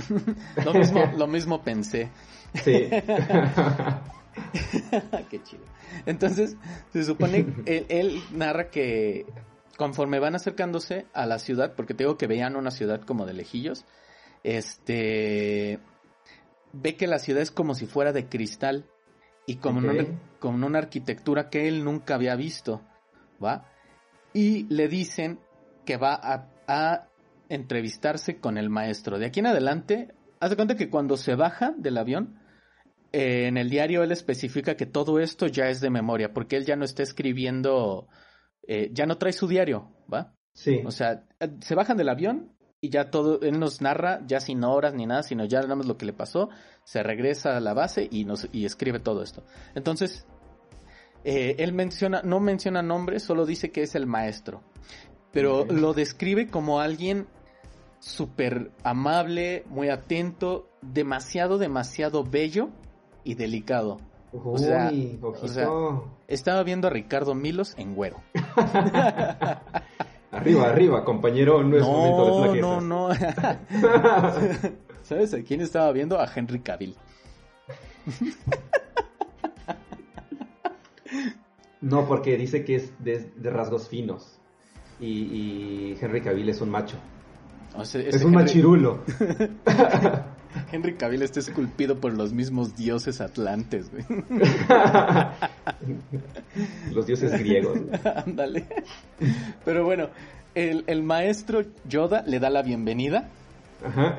lo, mismo, lo mismo pensé. Sí. Qué chido. Entonces, se supone, él, él narra que conforme van acercándose a la ciudad, porque tengo que veían una ciudad como de lejillos, este ve que la ciudad es como si fuera de cristal y como con una arquitectura que él nunca había visto, ¿va? y le dicen que va a, entrevistarse con el maestro. De aquí en adelante, haz de cuenta que cuando se baja del avión, eh, en el diario él especifica que todo esto ya es de memoria, porque él ya no está escribiendo, eh, ya no trae su diario, ¿va? Sí. O sea, se bajan del avión y ya todo, él nos narra ya sin horas ni nada, sino ya nada más lo que le pasó, se regresa a la base y, nos, y escribe todo esto. Entonces, eh, él menciona, no menciona nombre, solo dice que es el maestro. Pero lo describe como alguien súper amable, muy atento, demasiado, demasiado bello y delicado. o, sea, estaba viendo a Ricardo Milos en güero. arriba, arriba, compañero, no es momento de No, no, ¿Sabes a quién estaba viendo? A Henry Cavill. No, porque dice que es de, rasgos finos. Y, Henry Cavill es un macho. es un machirulo. Henry Cavill está esculpido por los mismos dioses atlantes, güey. los dioses griegos. Ándale. Pero bueno, el, maestro Yoda le da la bienvenida.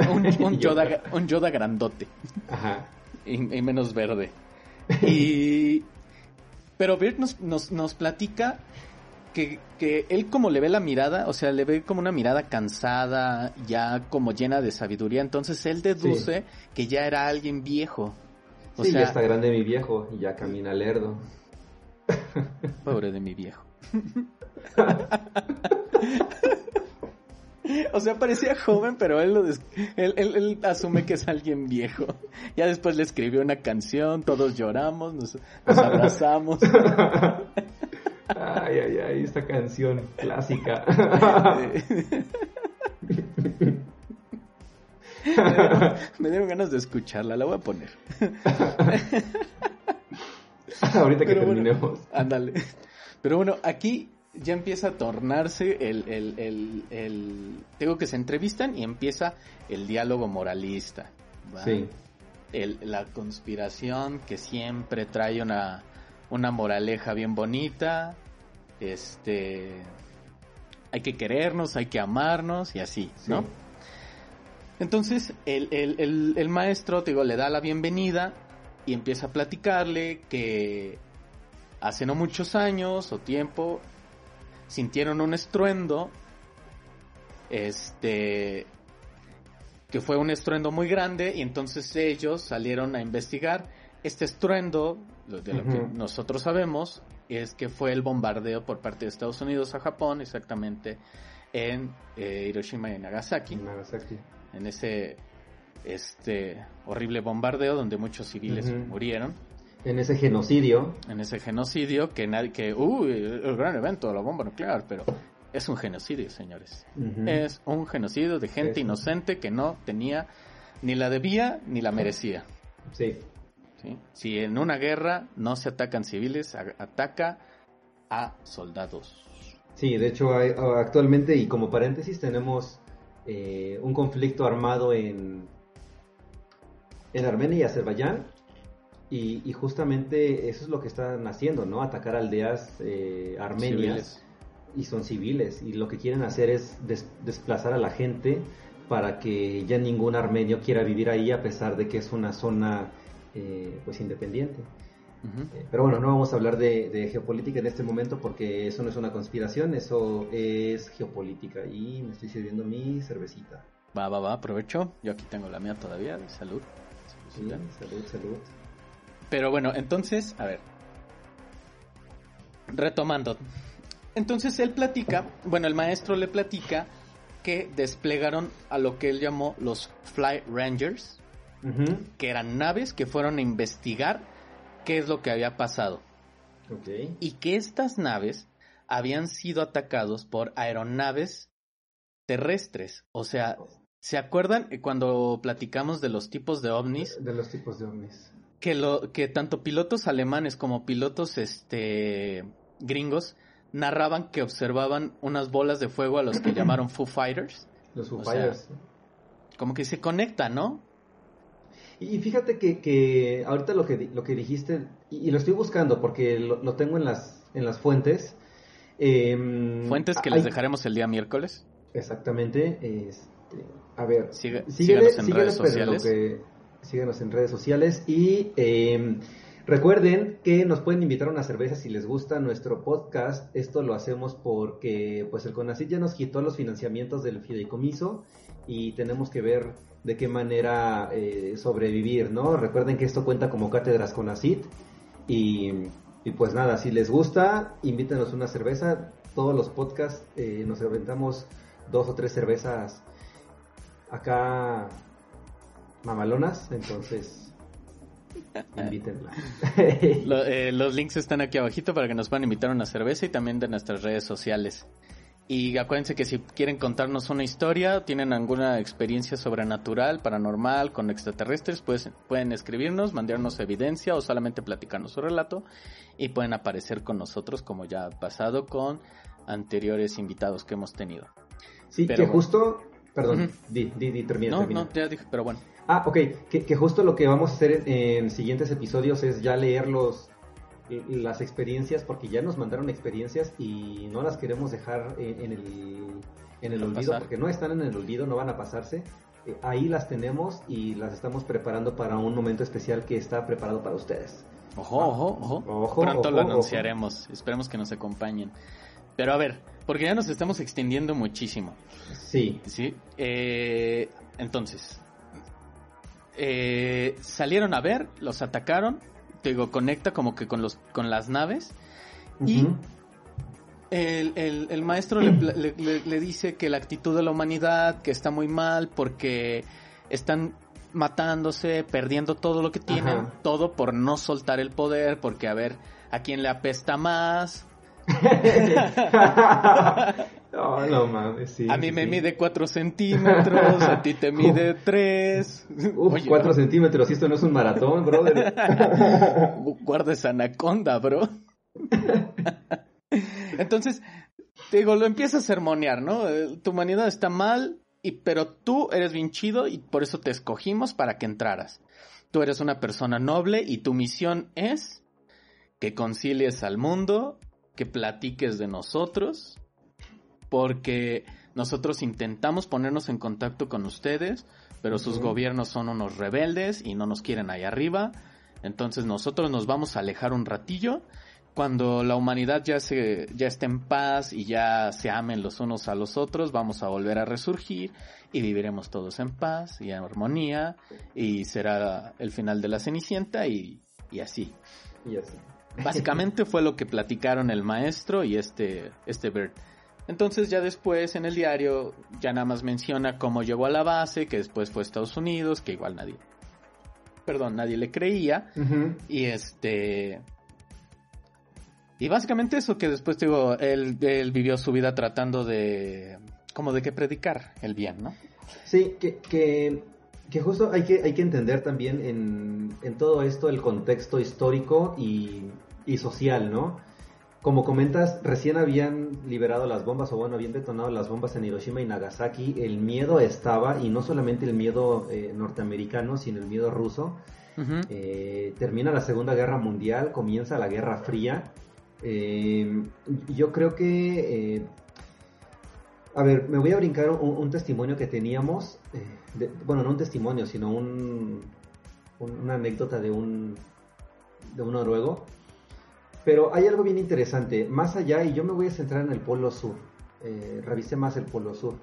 Un, Yoda, un Yoda grandote. Ajá. y menos verde. Y pero Bert nos, nos, nos platica que, que, él como le ve la mirada, o sea, le ve como una mirada cansada, ya como llena de sabiduría, entonces él deduce que ya era alguien viejo. O sí, ya está grande mi viejo y ya camina lerdo. Pobre de mi viejo. O sea, parecía joven, pero él, lo él, él, asume que es alguien viejo. Ya después le escribió una canción, todos lloramos, nos, abrazamos. Ay, ay, ay, esta canción clásica. Me dieron, ganas de escucharla, la voy a poner. Ahorita que terminemos. ándale. Pero bueno, aquí ya empieza a tornarse el, el, el, Tengo que se entrevistan y empieza el diálogo moralista. Sí. la conspiración que siempre trae una, una moraleja bien bonita. Este. Hay que querernos, hay que amarnos y así, ¿no? Entonces, el, el, el, maestro, digo, le da la bienvenida y empieza a platicarle que hace no muchos años o tiempo sintieron un estruendo, este, que fue un estruendo muy grande y entonces ellos salieron a investigar. Este estruendo, de lo que nosotros sabemos, es que fue el bombardeo por parte de Estados Unidos a Japón, exactamente en eh, Hiroshima y Nagasaki. Nagasaki. En ese este horrible bombardeo donde muchos civiles murieron. En ese genocidio. En ese genocidio que nadie, que, uy, el gran evento, la bomba nuclear, pero es un genocidio, señores. Es un genocidio de gente inocente que no tenía, ni la debía, ni la merecía. Sí. Si en una guerra no se atacan civiles, ataca a soldados. Sí, de hecho, actualmente, y como paréntesis, tenemos eh, un conflicto armado en, en Armenia y Azerbaiyán y, justamente eso es lo que están haciendo, ¿no? Atacar aldeas eh, armenias y son civiles y lo que quieren hacer es desplazar a la gente para que ya ningún armenio quiera vivir ahí a pesar de que es una zona eh, pues independiente. Eh, pero bueno, no vamos a hablar de, geopolítica en este momento porque eso no es una conspiración, eso es geopolítica y me estoy sirviendo mi cervecita. Va, va, va, aprovecho. Yo aquí tengo la mía todavía, salud. salud, salud. Pero bueno, entonces, a ver. Retomando. Entonces él platica, bueno, el maestro le platica que desplegaron a lo que él llamó los Fly Rangers, que eran naves que fueron a investigar qué es lo que había pasado. Y que estas naves habían sido atacados por aeronaves terrestres. O sea, ¿se acuerdan cuando platicamos de los tipos de ovnis? De los tipos de ovnis que lo que tanto pilotos alemanes como pilotos este gringos narraban que observaban unas bolas de fuego a los que llamaron Foo Fighters. Los Foo Fighters. como que se conecta, ¿no? Y fíjate que, que ahorita lo que, lo que dijiste, y, lo estoy buscando porque lo, tengo en las, en las fuentes. Em, fuentes que les dejaremos el día miércoles. Exactamente. Este, a ver, síguenos en redes sociales síguenos en redes sociales y em, recuerden que nos pueden invitar a una cerveza si les gusta nuestro podcast. Esto lo hacemos porque pues el CONACIT ya nos quitó los financiamientos del fideicomiso y tenemos que ver de qué manera eh, sobrevivir, ¿no? Recuerden que esto cuenta como cátedras CONACIT y, y pues nada, si les gusta, invítenos una cerveza. Todos los podcasts eh, nos aventamos dos o tres cervezas acá mamalonas, entonces invítenla. Eh, los links están aquí abajito para que nos puedan invitar a una cerveza y también de nuestras redes sociales. Y acuérdense que si quieren contarnos una historia, tienen alguna experiencia sobrenatural, paranormal, con extraterrestres, pues pueden escribirnos, mandarnos evidencia o solamente platicarnos su relato y pueden aparecer con nosotros como ya ha pasado con anteriores invitados que hemos tenido. Sí, que justo, perdón, di, di, di, termina. No, no, ya dije, pero bueno. Ah, ok, que, justo lo que vamos a hacer en, siguientes episodios es ya leer los, las experiencias, porque ya nos mandaron experiencias y no las queremos dejar en, el, en el olvido, porque no están en el olvido, no van a pasarse. Eh, ahí las tenemos y las estamos preparando para un momento especial que está preparado para ustedes. Ojo, ojo, ojo. Pronto lo anunciaremos. Esperemos que nos acompañen. Pero a ver, porque ya nos estamos extendiendo muchísimo. Sí. Sí. Eh, entonces, eh, salieron a ver, los atacaron, te digo, conecta como que con los con las naves y el, maestro le, dice que la actitud de la humanidad, que está muy mal porque están matándose, perdiendo todo lo que tienen, todo por no soltar el poder, porque a ver a quién le apesta más. no, no mames, sí, A mí me mide 4 centímetros, a ti te mide 3. Uf, 4 centímetros, y esto no es un maratón, brother. Guarda esa anaconda, bro. Entonces, te digo, lo empiezas a sermonear, ¿no? Eh, tu humanidad está mal, y, pero tú eres bien chido y por eso te escogimos para que entraras. Tú eres una persona noble y tu misión es que concilies al mundo, que platiques de nosotros, porque nosotros intentamos ponernos en contacto con ustedes, pero sus gobiernos son unos rebeldes y no nos quieren ahí arriba. Entonces nosotros nos vamos a alejar un ratillo cuando la humanidad ya se ya esté en paz y ya se amen los unos a los otros, vamos a volver a resurgir y viviremos todos en paz y en armonía y será el final de la Cenicienta y, así. Y así. Básicamente fue lo que platicaron el maestro y este este Bert. Entonces ya después en el diario ya nada más menciona cómo llegó a la base, que después fue a Estados Unidos, que igual nadie perdón, nadie le creía y este y básicamente eso que después digo, él, él vivió su vida tratando de, como de que predicar el bien, ¿no? Sí, que, que, que justo hay que, hay que entender también en, en todo esto el contexto histórico y, y social, ¿no? Como comentas, recién habían liberado las bombas, o bueno, habían detonado las bombas en Hiroshima y Nagasaki. El miedo estaba, y no solamente el miedo eh, norteamericano, sino el miedo ruso. eh, termina la Segunda Guerra Mundial, comienza la Guerra Fría, eh, yo creo que... Eh, a ver, me voy a brincar un, testimonio que teníamos, bueno, no un testimonio, sino un, una anécdota de un, de un noruego. Pero hay algo bien interesante, más allá, y yo me voy a centrar en el Polo Sur. Eh, revisé más el Polo Sur.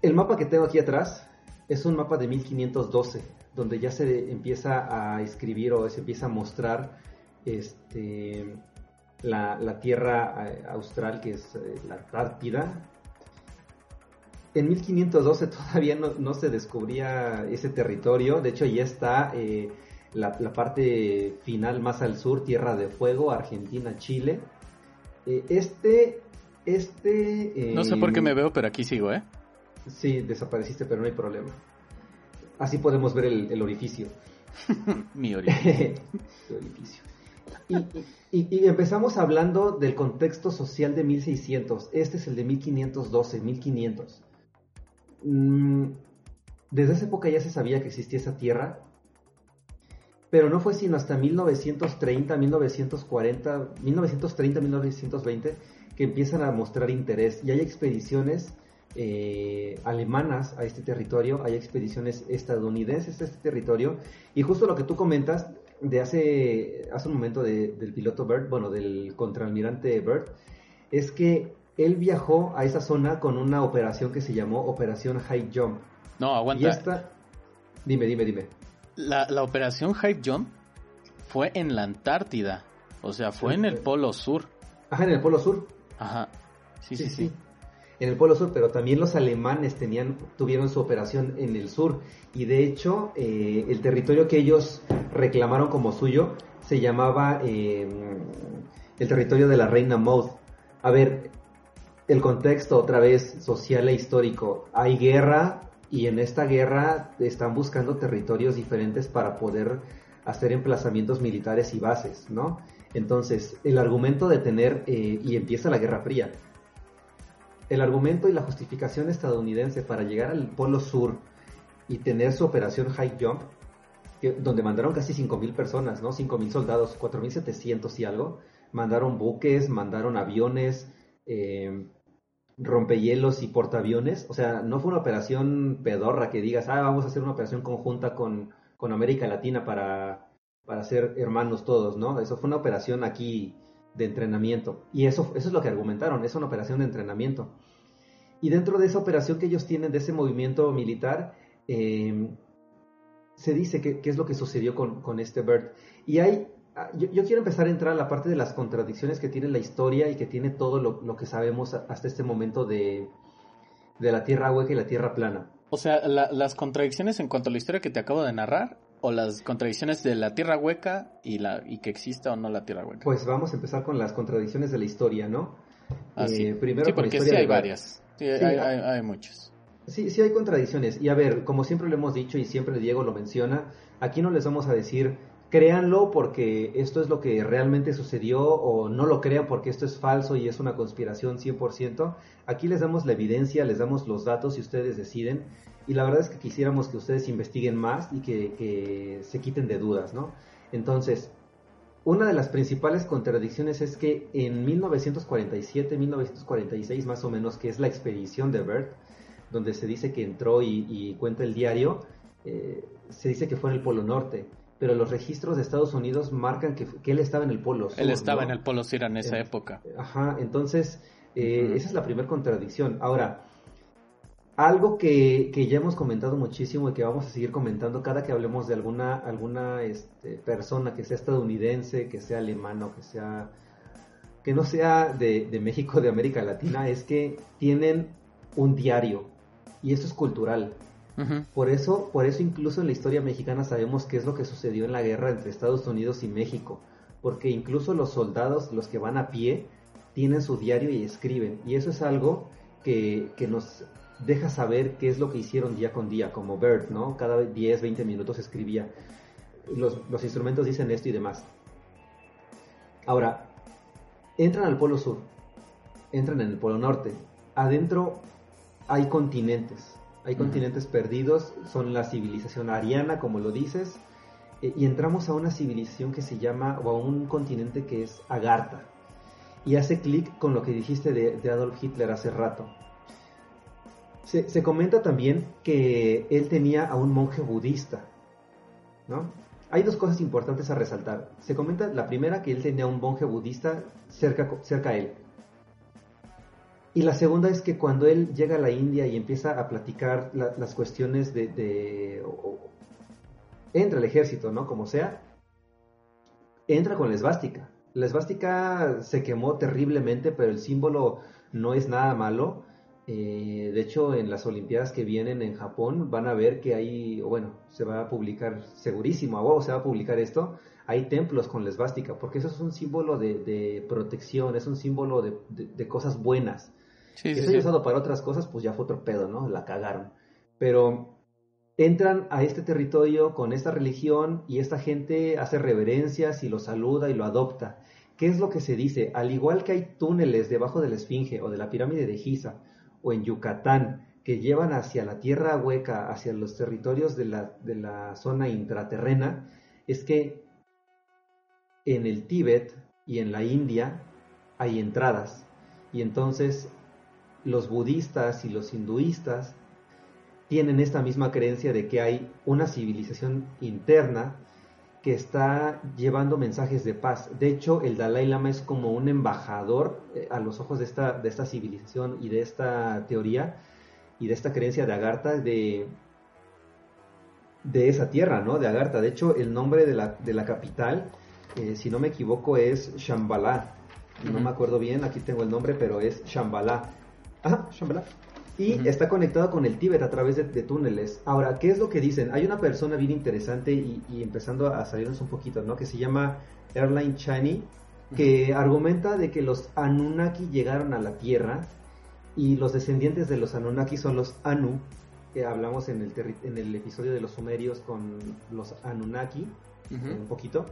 El mapa que tengo aquí atrás es un mapa de 1512 donde ya se empieza a escribir o se empieza a mostrar este, la, tierra eh, austral, que es eh, la Antártida. En 1512 todavía no, se descubría ese territorio, de hecho ya está eh, la, parte final más al sur, Tierra de Fuego, Argentina, Chile. este, este... no sé por qué me veo, pero aquí sigo, ¿eh? Sí, desapareciste, pero no hay problema. Así podemos ver el, orificio. Mi orificio. Y, empezamos hablando del contexto social de 1600. Este es el de 1512, 1500. Mm, desde esa época ya se sabía que existía esa tierra, pero no fue sino hasta 1930, 1940, 1930, 1920 que empiezan a mostrar interés. Y hay expediciones eh, alemanas a este territorio, hay expediciones estadounidenses a este territorio, y justo lo que tú comentas de hace, hace un momento del piloto Bird, bueno, del contraalmirante Bird, es que él viajó a esa zona con una operación que se llamó Operación High Jump. No, aguanta. Y esta... Dime, dime, dime. La, la operación High Jump fue en la Antártida, o sea, fue en el Polo Sur. Ajá, en el Polo Sur. Ajá. sí, sí. sí en el Polo Sur, pero también los alemanes tenían, tuvieron su operación en el sur. Y de hecho, eh, el territorio que ellos reclamaron como suyo se llamaba eh, el territorio de la Reina Maud. A ver, el contexto otra vez social e histórico. Hay guerra y en esta guerra están buscando territorios diferentes para poder hacer emplazamientos militares y bases, ¿no? Entonces, el argumento de tener, eh, y empieza la Guerra Fría, el argumento y la justificación estadounidense para llegar al Polo Sur y tener su operación High Jump, donde mandaron casi 5.000 personas, ¿no? 5.000 soldados, 4.700 y algo, mandaron buques, mandaron aviones, eh, rompehielos y portaaviones, o sea, no fue una operación pedorra que digas, ah, vamos a hacer una operación conjunta con, con América Latina para, para ser hermanos todos, ¿no? Eso fue una operación aquí de entrenamiento. Y eso, eso es lo que argumentaron, es una operación de entrenamiento. Y dentro de esa operación que ellos tienen, de ese movimiento militar, em, se dice que, es lo que sucedió con, este Bird. Y hay ah, yo, quiero empezar a entrar a la parte de las contradicciones que tiene la historia y que tiene todo lo, que sabemos hasta este momento de, de, la Tierra hueca y la Tierra plana. O sea, las contradicciones en cuanto a la historia que te acabo de narrar o las contradicciones de la Tierra hueca y, la, y que exista o no la Tierra hueca. Pues vamos a empezar con las contradicciones de la historia, ¿no? Ah, eh, primero sí, porque sí hay varias. Sí, hay, hay, hay muchas. Sí, sí hay contradicciones. Y a ver, como siempre lo hemos dicho y siempre Diego lo menciona, aquí no les vamos a decir créanlo porque esto es lo que realmente sucedió o no lo crean porque esto es falso y es una conspiración 100%. Aquí les damos la evidencia, les damos los datos y ustedes deciden. Y la verdad es que quisiéramos que ustedes investiguen más y que, se quiten de dudas, ¿no? Entonces, una de las principales contradicciones es que en 1947, 1946 más o menos, que es la expedición de Bert, donde se dice que entró y, cuenta el diario, eh, se dice que fue en el Polo Norte, pero los registros de Estados Unidos marcan que, él estaba en el Polo Sur. Él estaba en el Polo Sur en esa época. Ajá, entonces eh, esa es la primera contradicción. Ahora, algo que, ya hemos comentado muchísimo y que vamos a seguir comentando cada que hablemos de alguna, alguna este, persona que sea estadounidense, que sea alemano, que sea que no sea de, de México, de América Latina, es que tienen un diario, y eso es cultural. Por eso, por eso incluso en la historia mexicana sabemos qué es lo que sucedió en la guerra entre Estados Unidos y México, porque incluso los soldados, los que van a pie, tienen su diario y escriben, y eso es algo que, nos deja saber qué es lo que hicieron día con día, como Bert, ¿no? Cada 10, 20 minutos escribía. Los instrumentos dicen esto y demás. Ahora, entran al Polo Sur, entran en el Polo Norte. Adentro hay continentes, hay continentes perdidos, son la civilización ariana, como lo dices, e, y entramos a una civilización que se llama, o a un continente que es Agartha, y hace clic con lo que dijiste de, Adolf Hitler hace rato. Se, comenta también que él tenía a un monje budista, ¿no? Hay dos cosas importantes a resaltar. Se comenta la primera que él tenía un monje budista cerca, cerca a él. Y la segunda es que cuando él llega a la India y empieza a platicar las cuestiones de... entra al ejército, ¿no? Como sea, entra con la esvástica. La esvástica se quemó terriblemente, pero el símbolo no es nada malo. Eh, de hecho, en las Olimpiadas que vienen en Japón van a ver que hay, bueno, se va a publicar segurísimo, a huevo se va a publicar esto, hay templos con la esvástica, porque eso es un símbolo de, protección, es un símbolo de cosas buenas que se haya usado para otras cosas, pues ya fue otro pedo, ¿no? La cagaron. Pero entran a este territorio con esta religión y esta gente hace reverencias y lo saluda y lo adopta. ¿Qué es lo que se dice? Al igual que hay túneles debajo de la Esfinge o de la pirámide de Giza o en Yucatán que llevan hacia la tierra hueca, hacia los territorios de la, de la zona intraterrena, es que en el Tíbet y en la India hay entradas. Y entonces los budistas y los hinduistas tienen esta misma creencia de que hay una civilización interna que está llevando mensajes de paz. De hecho, el Dalai Lama es como un embajador eh, a los ojos de esta, de esta civilización y de esta teoría y de esta creencia de Agartha de, de esa tierra, ¿no? De Agartha. De hecho, el nombre de la, de la capital, eh, si no me equivoco, es Shambhala. No me acuerdo bien, aquí tengo el nombre, pero es Shambhala. Ajá, Shambhala. Y está conectado con el Tíbet a través de, túneles. Ahora, ¿qué es lo que dicen? Hay una persona bien interesante y, empezando a salirnos un poquito, ¿no? Que se llama Airline Chani, que argumenta de que los Anunnaki llegaron a la Tierra y los descendientes de los Anunnaki son los Anu, que hablamos en el, en el episodio de los sumerios con los Anunnaki, un poquito,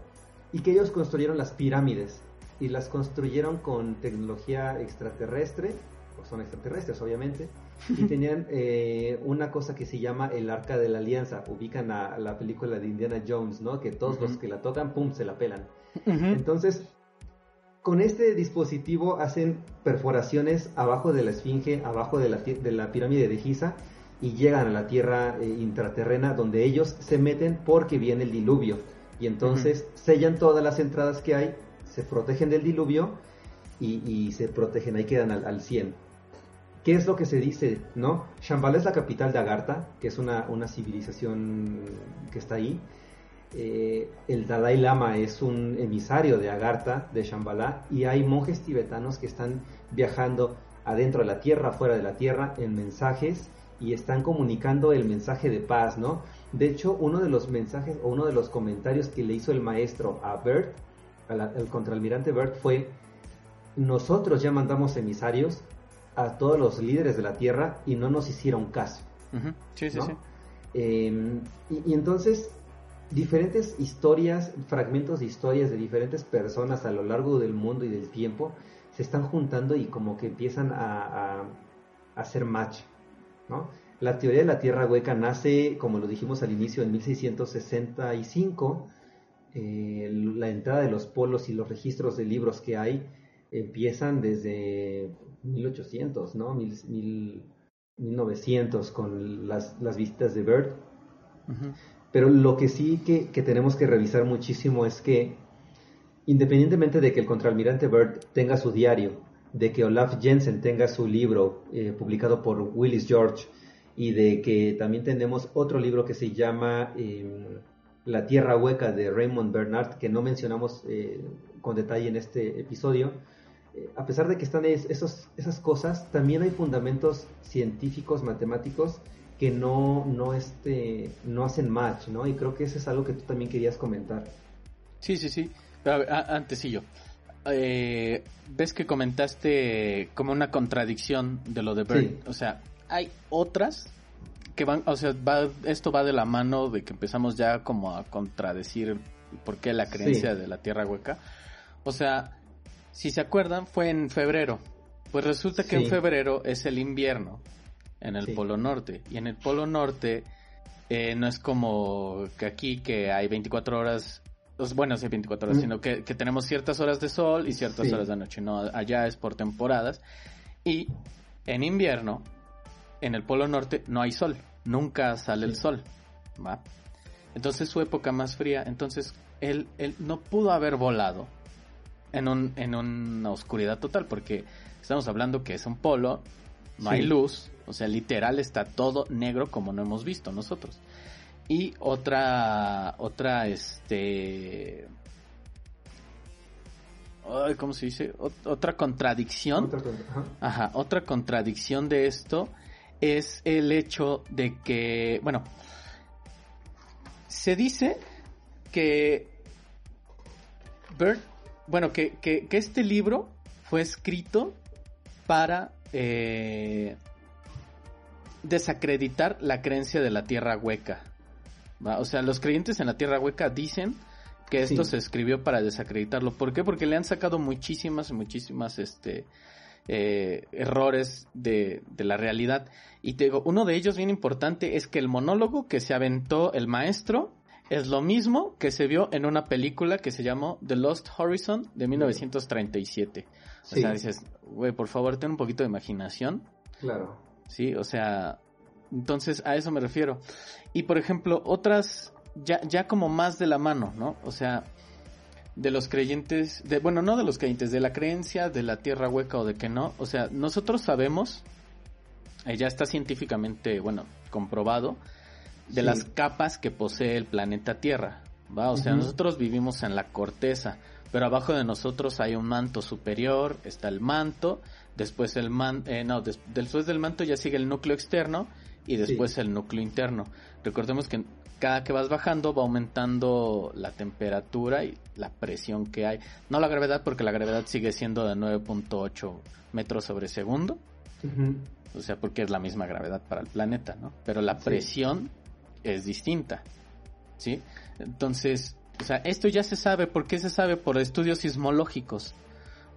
y que ellos construyeron las pirámides y las construyeron con tecnología extraterrestre pues, son extraterrestres obviamente, y tenían eh, una cosa que se llama el Arca de la Alianza, ubican a la película de Indiana Jones, ¿no? Que todos los que la tocan, ¡pum!, se la pelan. Entonces, con este dispositivo hacen perforaciones abajo de la esfinge, abajo de la, de la pirámide de Giza, y llegan a la tierra eh, intraterrena donde ellos se meten porque viene el diluvio. Y entonces sellan todas las entradas que hay, se protegen del diluvio y, se protegen, ahí quedan al, al 100. ¿Qué es lo que se dice? ¿no? Shambhala es la capital de Agartha, que es una, civilización que está ahí. eh, el Dalai Lama es un emisario de Agartha, de Shambhala, y hay monjes tibetanos que están viajando adentro de la tierra, fuera de la tierra, en mensajes y están comunicando el mensaje de paz, ¿no? De hecho, uno de los mensajes o uno de los comentarios que le hizo el maestro a Bert, al, contraalmirante Bert, fue, nosotros ya mandamos emisarios a todos los líderes de la tierra y no nos hicieron caso. Sí, sí, sí. Em, y, entonces, diferentes historias, fragmentos de historias de diferentes personas a lo largo del mundo y del tiempo se están juntando y como que empiezan a, a hacer match, ¿no? La teoría de la Tierra hueca nace, como lo dijimos al inicio, en 1665. Eh, la entrada de los polos y los registros de libros que hay empiezan desde 1800, ¿no? 1900 con las, visitas de Bird. Pero lo que sí que, tenemos que revisar muchísimo es que, independientemente de que el contraalmirante Bird tenga su diario, de que Olaf Jensen tenga su libro eh, publicado por Willis George, y de que también tenemos otro libro que se llama em, La Tierra Hueca de Raymond Bernard, que no mencionamos eh, con detalle en este episodio. Eh, a pesar de que están esos, esas cosas, también hay fundamentos científicos, matemáticos, que no, no, este, no hacen match, ¿no? Y creo que eso es algo que tú también querías comentar. Sí, sí, sí. antes sí yo. Eh, ves que comentaste como una contradicción de lo de Bernard. O sea, hay otras que van, o sea, esto va de la mano de que empezamos ya como a contradecir por qué la creencia de la tierra hueca. O sea, si se acuerdan, fue en febrero. Pues resulta que en febrero es el invierno en el Polo Norte. Y en el Polo Norte eh, no es como que aquí que hay 24 horas, bueno, sí 24 horas, mm. sino que, que, tenemos ciertas horas de sol y ciertas horas de noche. No, allá es por temporadas. Y en invierno en el Polo Norte no hay sol, nunca sale el sol, ¿va? Entonces su época más fría, entonces él, él no pudo haber volado en, un, en una oscuridad total, porque estamos hablando que es un polo, no hay luz, o sea, literal está todo negro como no hemos visto nosotros. Y otra, otra, este, ¿cómo se dice? otra contradicción. ajá, otra contradicción de esto es el hecho de que, bueno, se dice que Bert, bueno, que, que, este libro fue escrito para eh, desacreditar la creencia de la tierra hueca. O sea, los creyentes en la tierra hueca dicen que esto se escribió para desacreditarlo. ¿Por qué? Porque le han sacado muchísimas, muchísimas, este, eh, errores de, la realidad. Y te digo, uno de ellos bien importante es que el monólogo que se aventó el maestro es lo mismo que se vio en una película que se llamó The Lost Horizon de 1937. O sea, dices, güey, por favor, ten un poquito de imaginación. Claro. Sí, o sea, entonces a eso me refiero. Y por ejemplo, otras, ya, ya como más de la mano, ¿no? O sea, de los creyentes, de, bueno, no de los creyentes, de la creencia de la tierra hueca o de que no. O sea, nosotros sabemos, eh, ya está científicamente, bueno, comprobado, de las capas que posee el planeta Tierra. ¿va? O sea, nosotros vivimos en la corteza, pero abajo de nosotros hay un manto superior, está el manto, después el manto, eh, no, después del manto ya sigue el núcleo externo y después el núcleo interno. Recordemos que cada que vas bajando va aumentando la temperatura y la presión que hay. No la gravedad, porque la gravedad sigue siendo de 9.8 metros sobre segundo. O sea, porque es la misma gravedad para el planeta, ¿no? Pero la presión es distinta. ¿Sí? Entonces, o sea, esto ya se sabe. ¿Por qué se sabe? Por estudios sismológicos.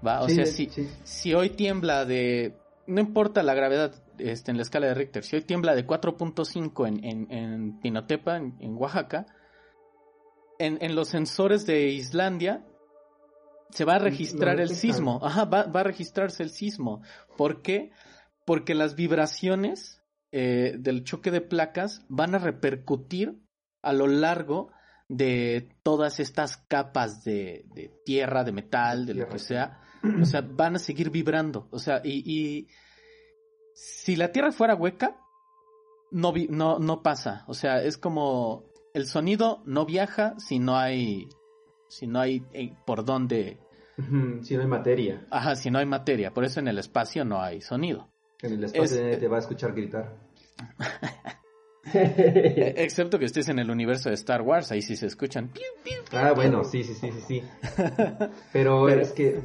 ¿Va? O sea, si, si hoy tiembla de. No importa la gravedad, este, en la escala de Richter. Si hoy tiembla de 4.5 en, en, en, Pinotepa, en, Oaxaca, en, los sensores de Islandia se va a registrar el sismo. Ajá, va, a registrarse el sismo. ¿Por qué? Porque las vibraciones eh, del choque de placas van a repercutir a lo largo de todas estas capas de, tierra, de metal, de lo que sea. O sea, van a seguir vibrando. O sea, y si la Tierra fuera hueca, no, no, no pasa. O sea, es como el sonido no viaja si no hay, si no hay eh, por dónde. Si no hay materia. Ajá, si no hay materia. Por eso en el espacio no hay sonido. En el espacio te va a escuchar gritar. Excepto que estés en el universo de Star Wars, ahí sí se escuchan. ah, bueno, sí, sí, sí, sí, sí. Pero, es que...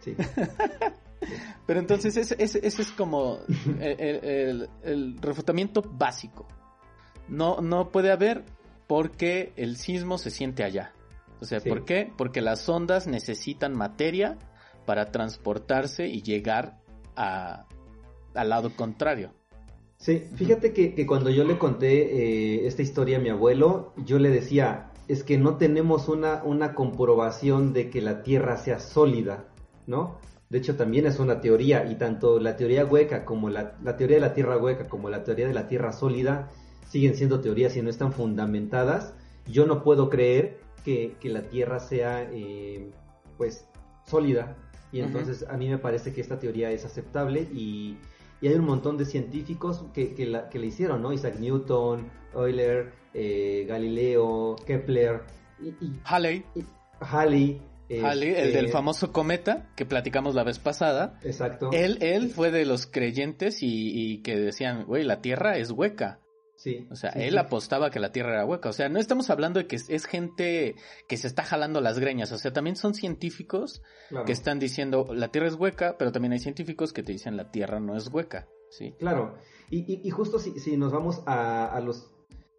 Sí. Pero entonces ese, es como el, refutamiento básico. No, no puede haber porque el sismo se siente allá. O sea, ¿por qué? Porque las ondas necesitan materia para transportarse y llegar a, al lado contrario. Sí, fíjate que, cuando yo le conté eh, esta historia a mi abuelo, yo le decía, es que no tenemos una, una comprobación de que la Tierra sea sólida, ¿no? De hecho, también es una teoría, y tanto la teoría hueca como la, teoría de la Tierra hueca como la teoría de la Tierra sólida siguen siendo teorías y no están fundamentadas. Yo no puedo creer que, la Tierra sea, eh, pues, sólida. Y entonces a mí me parece que esta teoría es aceptable y y hay un montón de científicos que, que, la, que le hicieron, ¿no? Isaac Newton, Euler, eh, Galileo, Kepler, y, Halley. Halley. Halley, el del este, famoso cometa que platicamos la vez pasada. Exacto. Él, él fue de los creyentes y, y que decían, güey, la Tierra es hueca. O sea, él apostaba que la Tierra era hueca. O sea, no estamos hablando de que es, gente que se está jalando las greñas. O sea, también son científicos que están diciendo la Tierra es hueca, pero también hay científicos que te dicen la Tierra no es hueca. ¿sí? Claro. Y, justo si, nos vamos a, los,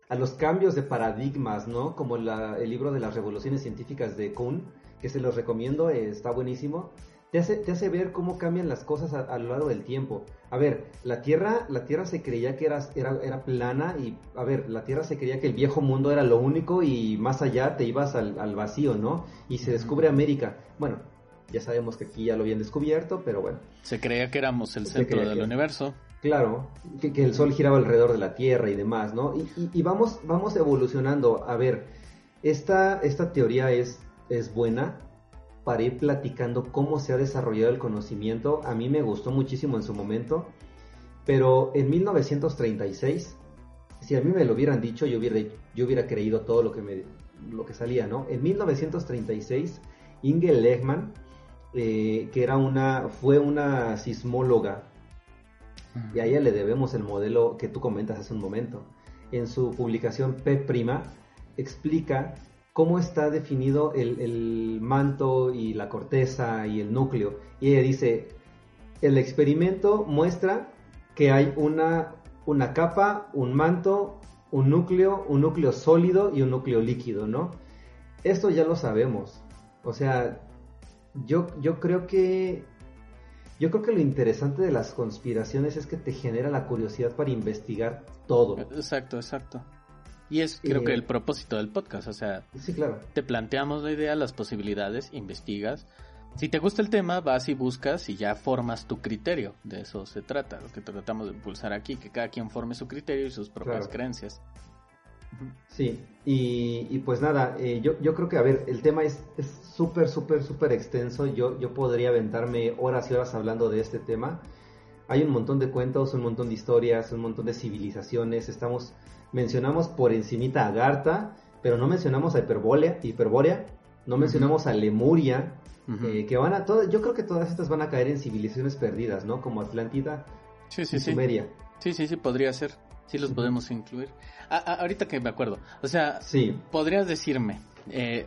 a los cambios de paradigmas, ¿no? Como el libro de las revoluciones científicas de Kuhn, que se los recomiendo, está buenísimo te hace, te hace ver cómo cambian las cosas a, lo largo del tiempo. A ver, la Tierra, la Tierra se creía que era, era, era, plana y, a ver, la Tierra se creía que el viejo mundo era lo único y más allá te ibas al, vacío, ¿no? Y se descubre América. Bueno, ya sabemos que aquí ya lo habían descubierto, pero bueno. Se creía que éramos el centro del universo. Claro, que, el Sol giraba alrededor de la Tierra y demás, ¿no? Y, y, vamos, vamos evolucionando. A ver, esta, esta teoría es, es buena, para ir platicando cómo se ha desarrollado el conocimiento. A mí me gustó muchísimo en su momento, pero en 1936, si a mí me lo hubieran dicho, yo hubiera, creído todo lo que, me, lo que salía, ¿no? En 1936, Inge Lehmann, eh, que era una, fue una sismóloga, y a ella le debemos el modelo que tú comentas hace un momento. En su publicación P', explica cómo está definido el, manto y la corteza y el núcleo. Y ella dice, el experimento muestra que hay una, una capa, un manto, un núcleo, un núcleo sólido y un núcleo líquido, ¿no? Esto ya lo sabemos. O sea, yo, yo creo que yo creo que lo interesante de las conspiraciones es que te genera la curiosidad para investigar todo. Exacto, exacto. Y es creo que el propósito del podcast, o sea, sí, claro. te planteamos la idea, las posibilidades, investigas. Si te gusta el tema, vas y buscas y ya formas tu criterio. De eso se trata, lo que tratamos de impulsar aquí, que cada quien forme su criterio y sus propias creencias. Sí, y, pues nada, eh, yo, yo creo que, a ver, el tema es súper, súper, súper extenso. Yo, yo podría aventarme horas y horas hablando de este tema. Hay un montón de cuentos, un montón de historias, un montón de civilizaciones. Estamos mencionamos por encimita a Garta, pero no mencionamos a Hiperbórea, Hiperbórea no mencionamos a Lemuria, eh, que van a todas, yo creo que todas estas van a caer en civilizaciones perdidas, ¿no? Como Atlántida sí, sí, y Sumeria. Sí. sí, sí, podría ser. Sí los podemos incluir. ahorita que me acuerdo, o sea, sí. podrías decirme, eh,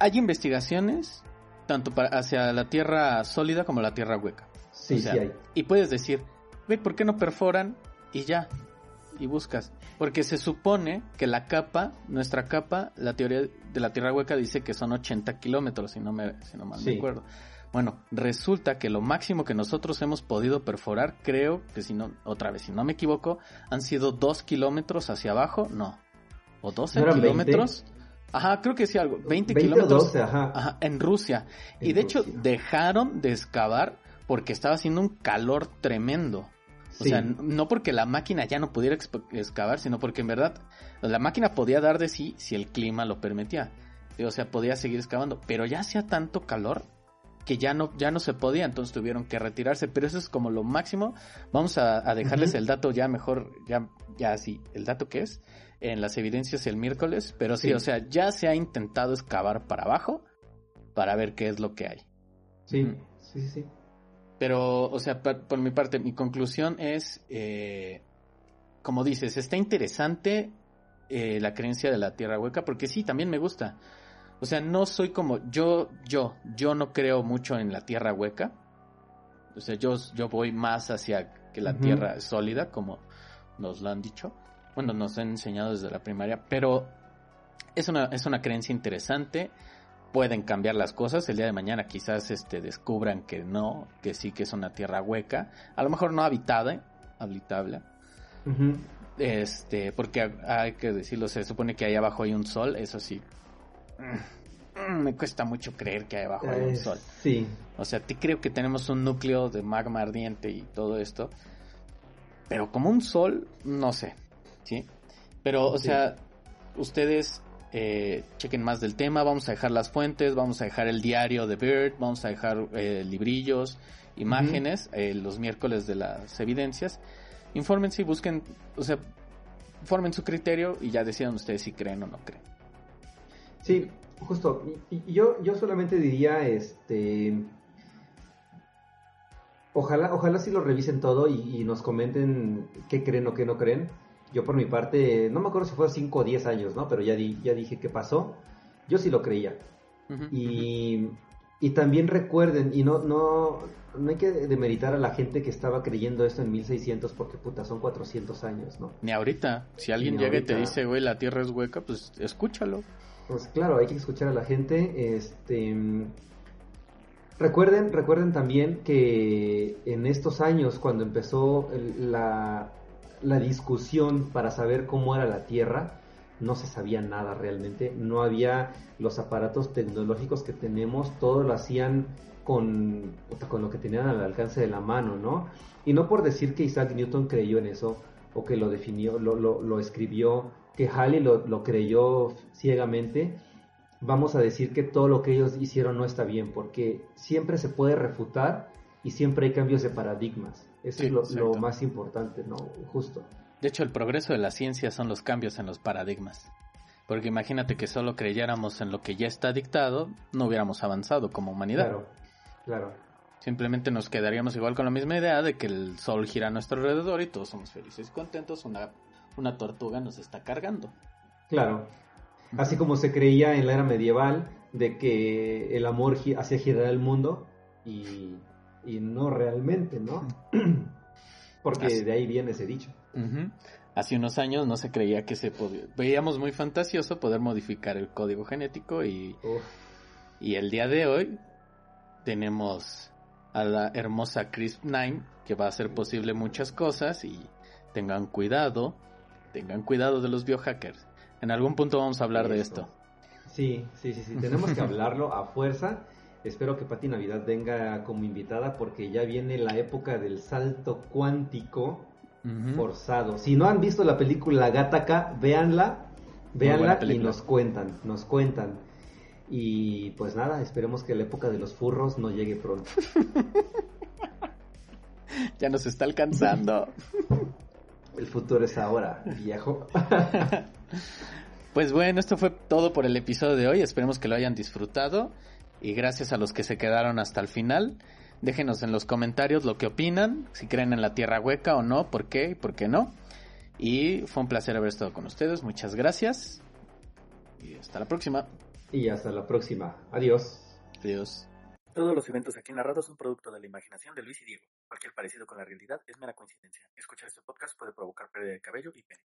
hay investigaciones tanto para, hacia la tierra sólida como la tierra hueca. Sí, sí hay. Y puedes decir, ve, ¿por qué no perforan y ya? Y buscas. Porque se supone que la capa, nuestra capa, la teoría de la Tierra hueca dice que son 80 kilómetros, si no, me, si no mal me acuerdo. Bueno, resulta que lo máximo que nosotros hemos podido perforar, creo que si no, otra vez, si no me equivoco, han sido 2 kilómetros hacia abajo, no. O 12 kilómetros. Ajá, creo que sí, algo. 20, kilómetros. ajá. en Rusia. y de hecho, dejaron de excavar porque estaba haciendo un calor tremendo. O sea, no porque la máquina ya no pudiera excavar, sino porque en verdad la máquina podía dar de sí si el clima lo permitía. O sea, podía seguir excavando, pero ya hacía tanto calor que ya no, ya no se podía, entonces tuvieron que retirarse, pero eso es como lo máximo. Vamos a, dejarles el dato ya mejor, ya, ya así, el dato que es. en las evidencias el miércoles, pero sí, o sea, ya se ha intentado excavar para abajo para ver qué es lo que hay. Sí, sí, sí. Pero, o sea, por, mi parte, mi conclusión es, eh, como dices, está interesante eh, la creencia de la tierra hueca, porque sí, también me gusta. O sea, no soy como yo, yo, yo no creo mucho en la tierra hueca. O sea, yo, yo voy más hacia que la tierra es sólida, como nos lo han dicho. Bueno, nos han enseñado desde la primaria, pero es una, es una creencia interesante. Pueden cambiar las cosas. El día de mañana quizás este, descubran que no, que sí que es una tierra hueca. A lo mejor no habitada, habitable. Este, porque hay que decirlo, se supone que ahí abajo hay un sol, eso sí. Mm, me cuesta mucho creer que ahí abajo hay un sol. Sí. O sea, te creo que tenemos un núcleo de magma ardiente y todo esto. Pero como un sol, no sé. ¿Sí? Pero, o sea, ustedes eh, chequen más del tema. Vamos a dejar las fuentes, vamos a dejar el diario de Bird, vamos a dejar eh, librillos, imágenes, eh, los miércoles de las evidencias infórmense y busquen, o sea, formen su criterio y ya decidan ustedes si creen o no creen. Sí, justo. Y, yo, yo solamente diría, este, ojalá, ojalá si lo revisen todo y, nos comenten qué creen o qué no creen. Yo por mi parte, no me acuerdo si fue 5 o 10 años, ¿no? Pero ya, ya dije qué pasó. Yo sí lo creía. y, y también recuerden, y no, no, no hay que demeritar a la gente que estaba creyendo esto en 1600 porque puta, son 400 años, ¿no? Ni ahorita. Si alguien llega y te dice, güey, la tierra es hueca, pues escúchalo. Pues claro, hay que escuchar a la gente. Este. Recuerden, recuerden también que en estos años, cuando empezó la, la discusión para saber cómo era la Tierra, no se sabía nada realmente. No había los aparatos tecnológicos que tenemos, todo lo hacían con, con lo que tenían al alcance de la mano, ¿no? Y no por decir que Isaac Newton creyó en eso, o que lo definió, lo, lo, escribió, que Halley lo, lo, creyó ciegamente, vamos a decir que todo lo que ellos hicieron no está bien, porque siempre se puede refutar y siempre hay cambios de paradigmas. Eso es lo, lo, más importante, ¿no? Justo. De hecho, el progreso de la ciencia son los cambios en los paradigmas. Porque imagínate que solo creyéramos en lo que ya está dictado, no hubiéramos avanzado como humanidad. Claro. Claro. Simplemente nos quedaríamos igual con la misma idea de que el sol gira a nuestro alrededor y todos somos felices y contentos. Una, una tortuga nos está cargando. Claro. Así como se creía en la era medieval de que el amor hacía girar el mundo y, no realmente, ¿no? Porque de ahí viene ese dicho. Hace unos años no se creía que se podía. Veíamos muy fantasioso poder modificar el código genético y, y el día de hoy tenemos a la hermosa Crisp 9 que va a hacer posible muchas cosas y tengan cuidado, tengan cuidado de los biohackers. En algún punto vamos a hablar de esto. Sí, sí, sí, sí, tenemos que hablarlo a fuerza. Espero que Pati Navidad venga como invitada porque ya viene la época del salto cuántico forzado. Si no han visto la película Gataca, véanla, véanla y nos cuentan, nos cuentan. Y pues nada, esperemos que la época de los furros no llegue pronto. ya nos está alcanzando. El futuro es ahora, viejo. pues bueno, esto fue todo por el episodio de hoy. Esperemos que lo hayan disfrutado. Y gracias a los que se quedaron hasta el final. Déjenos en los comentarios lo que opinan, si creen en la tierra hueca o no, por qué y por qué no. Y fue un placer haber estado con ustedes. Muchas gracias. Y hasta la próxima. Y hasta la próxima. Adiós. Adiós. Todos los eventos aquí narrados son producto de la imaginación de Luis y Diego. Cualquier parecido con la realidad es mera coincidencia. Escuchar este podcast puede provocar pérdida de cabello y pene.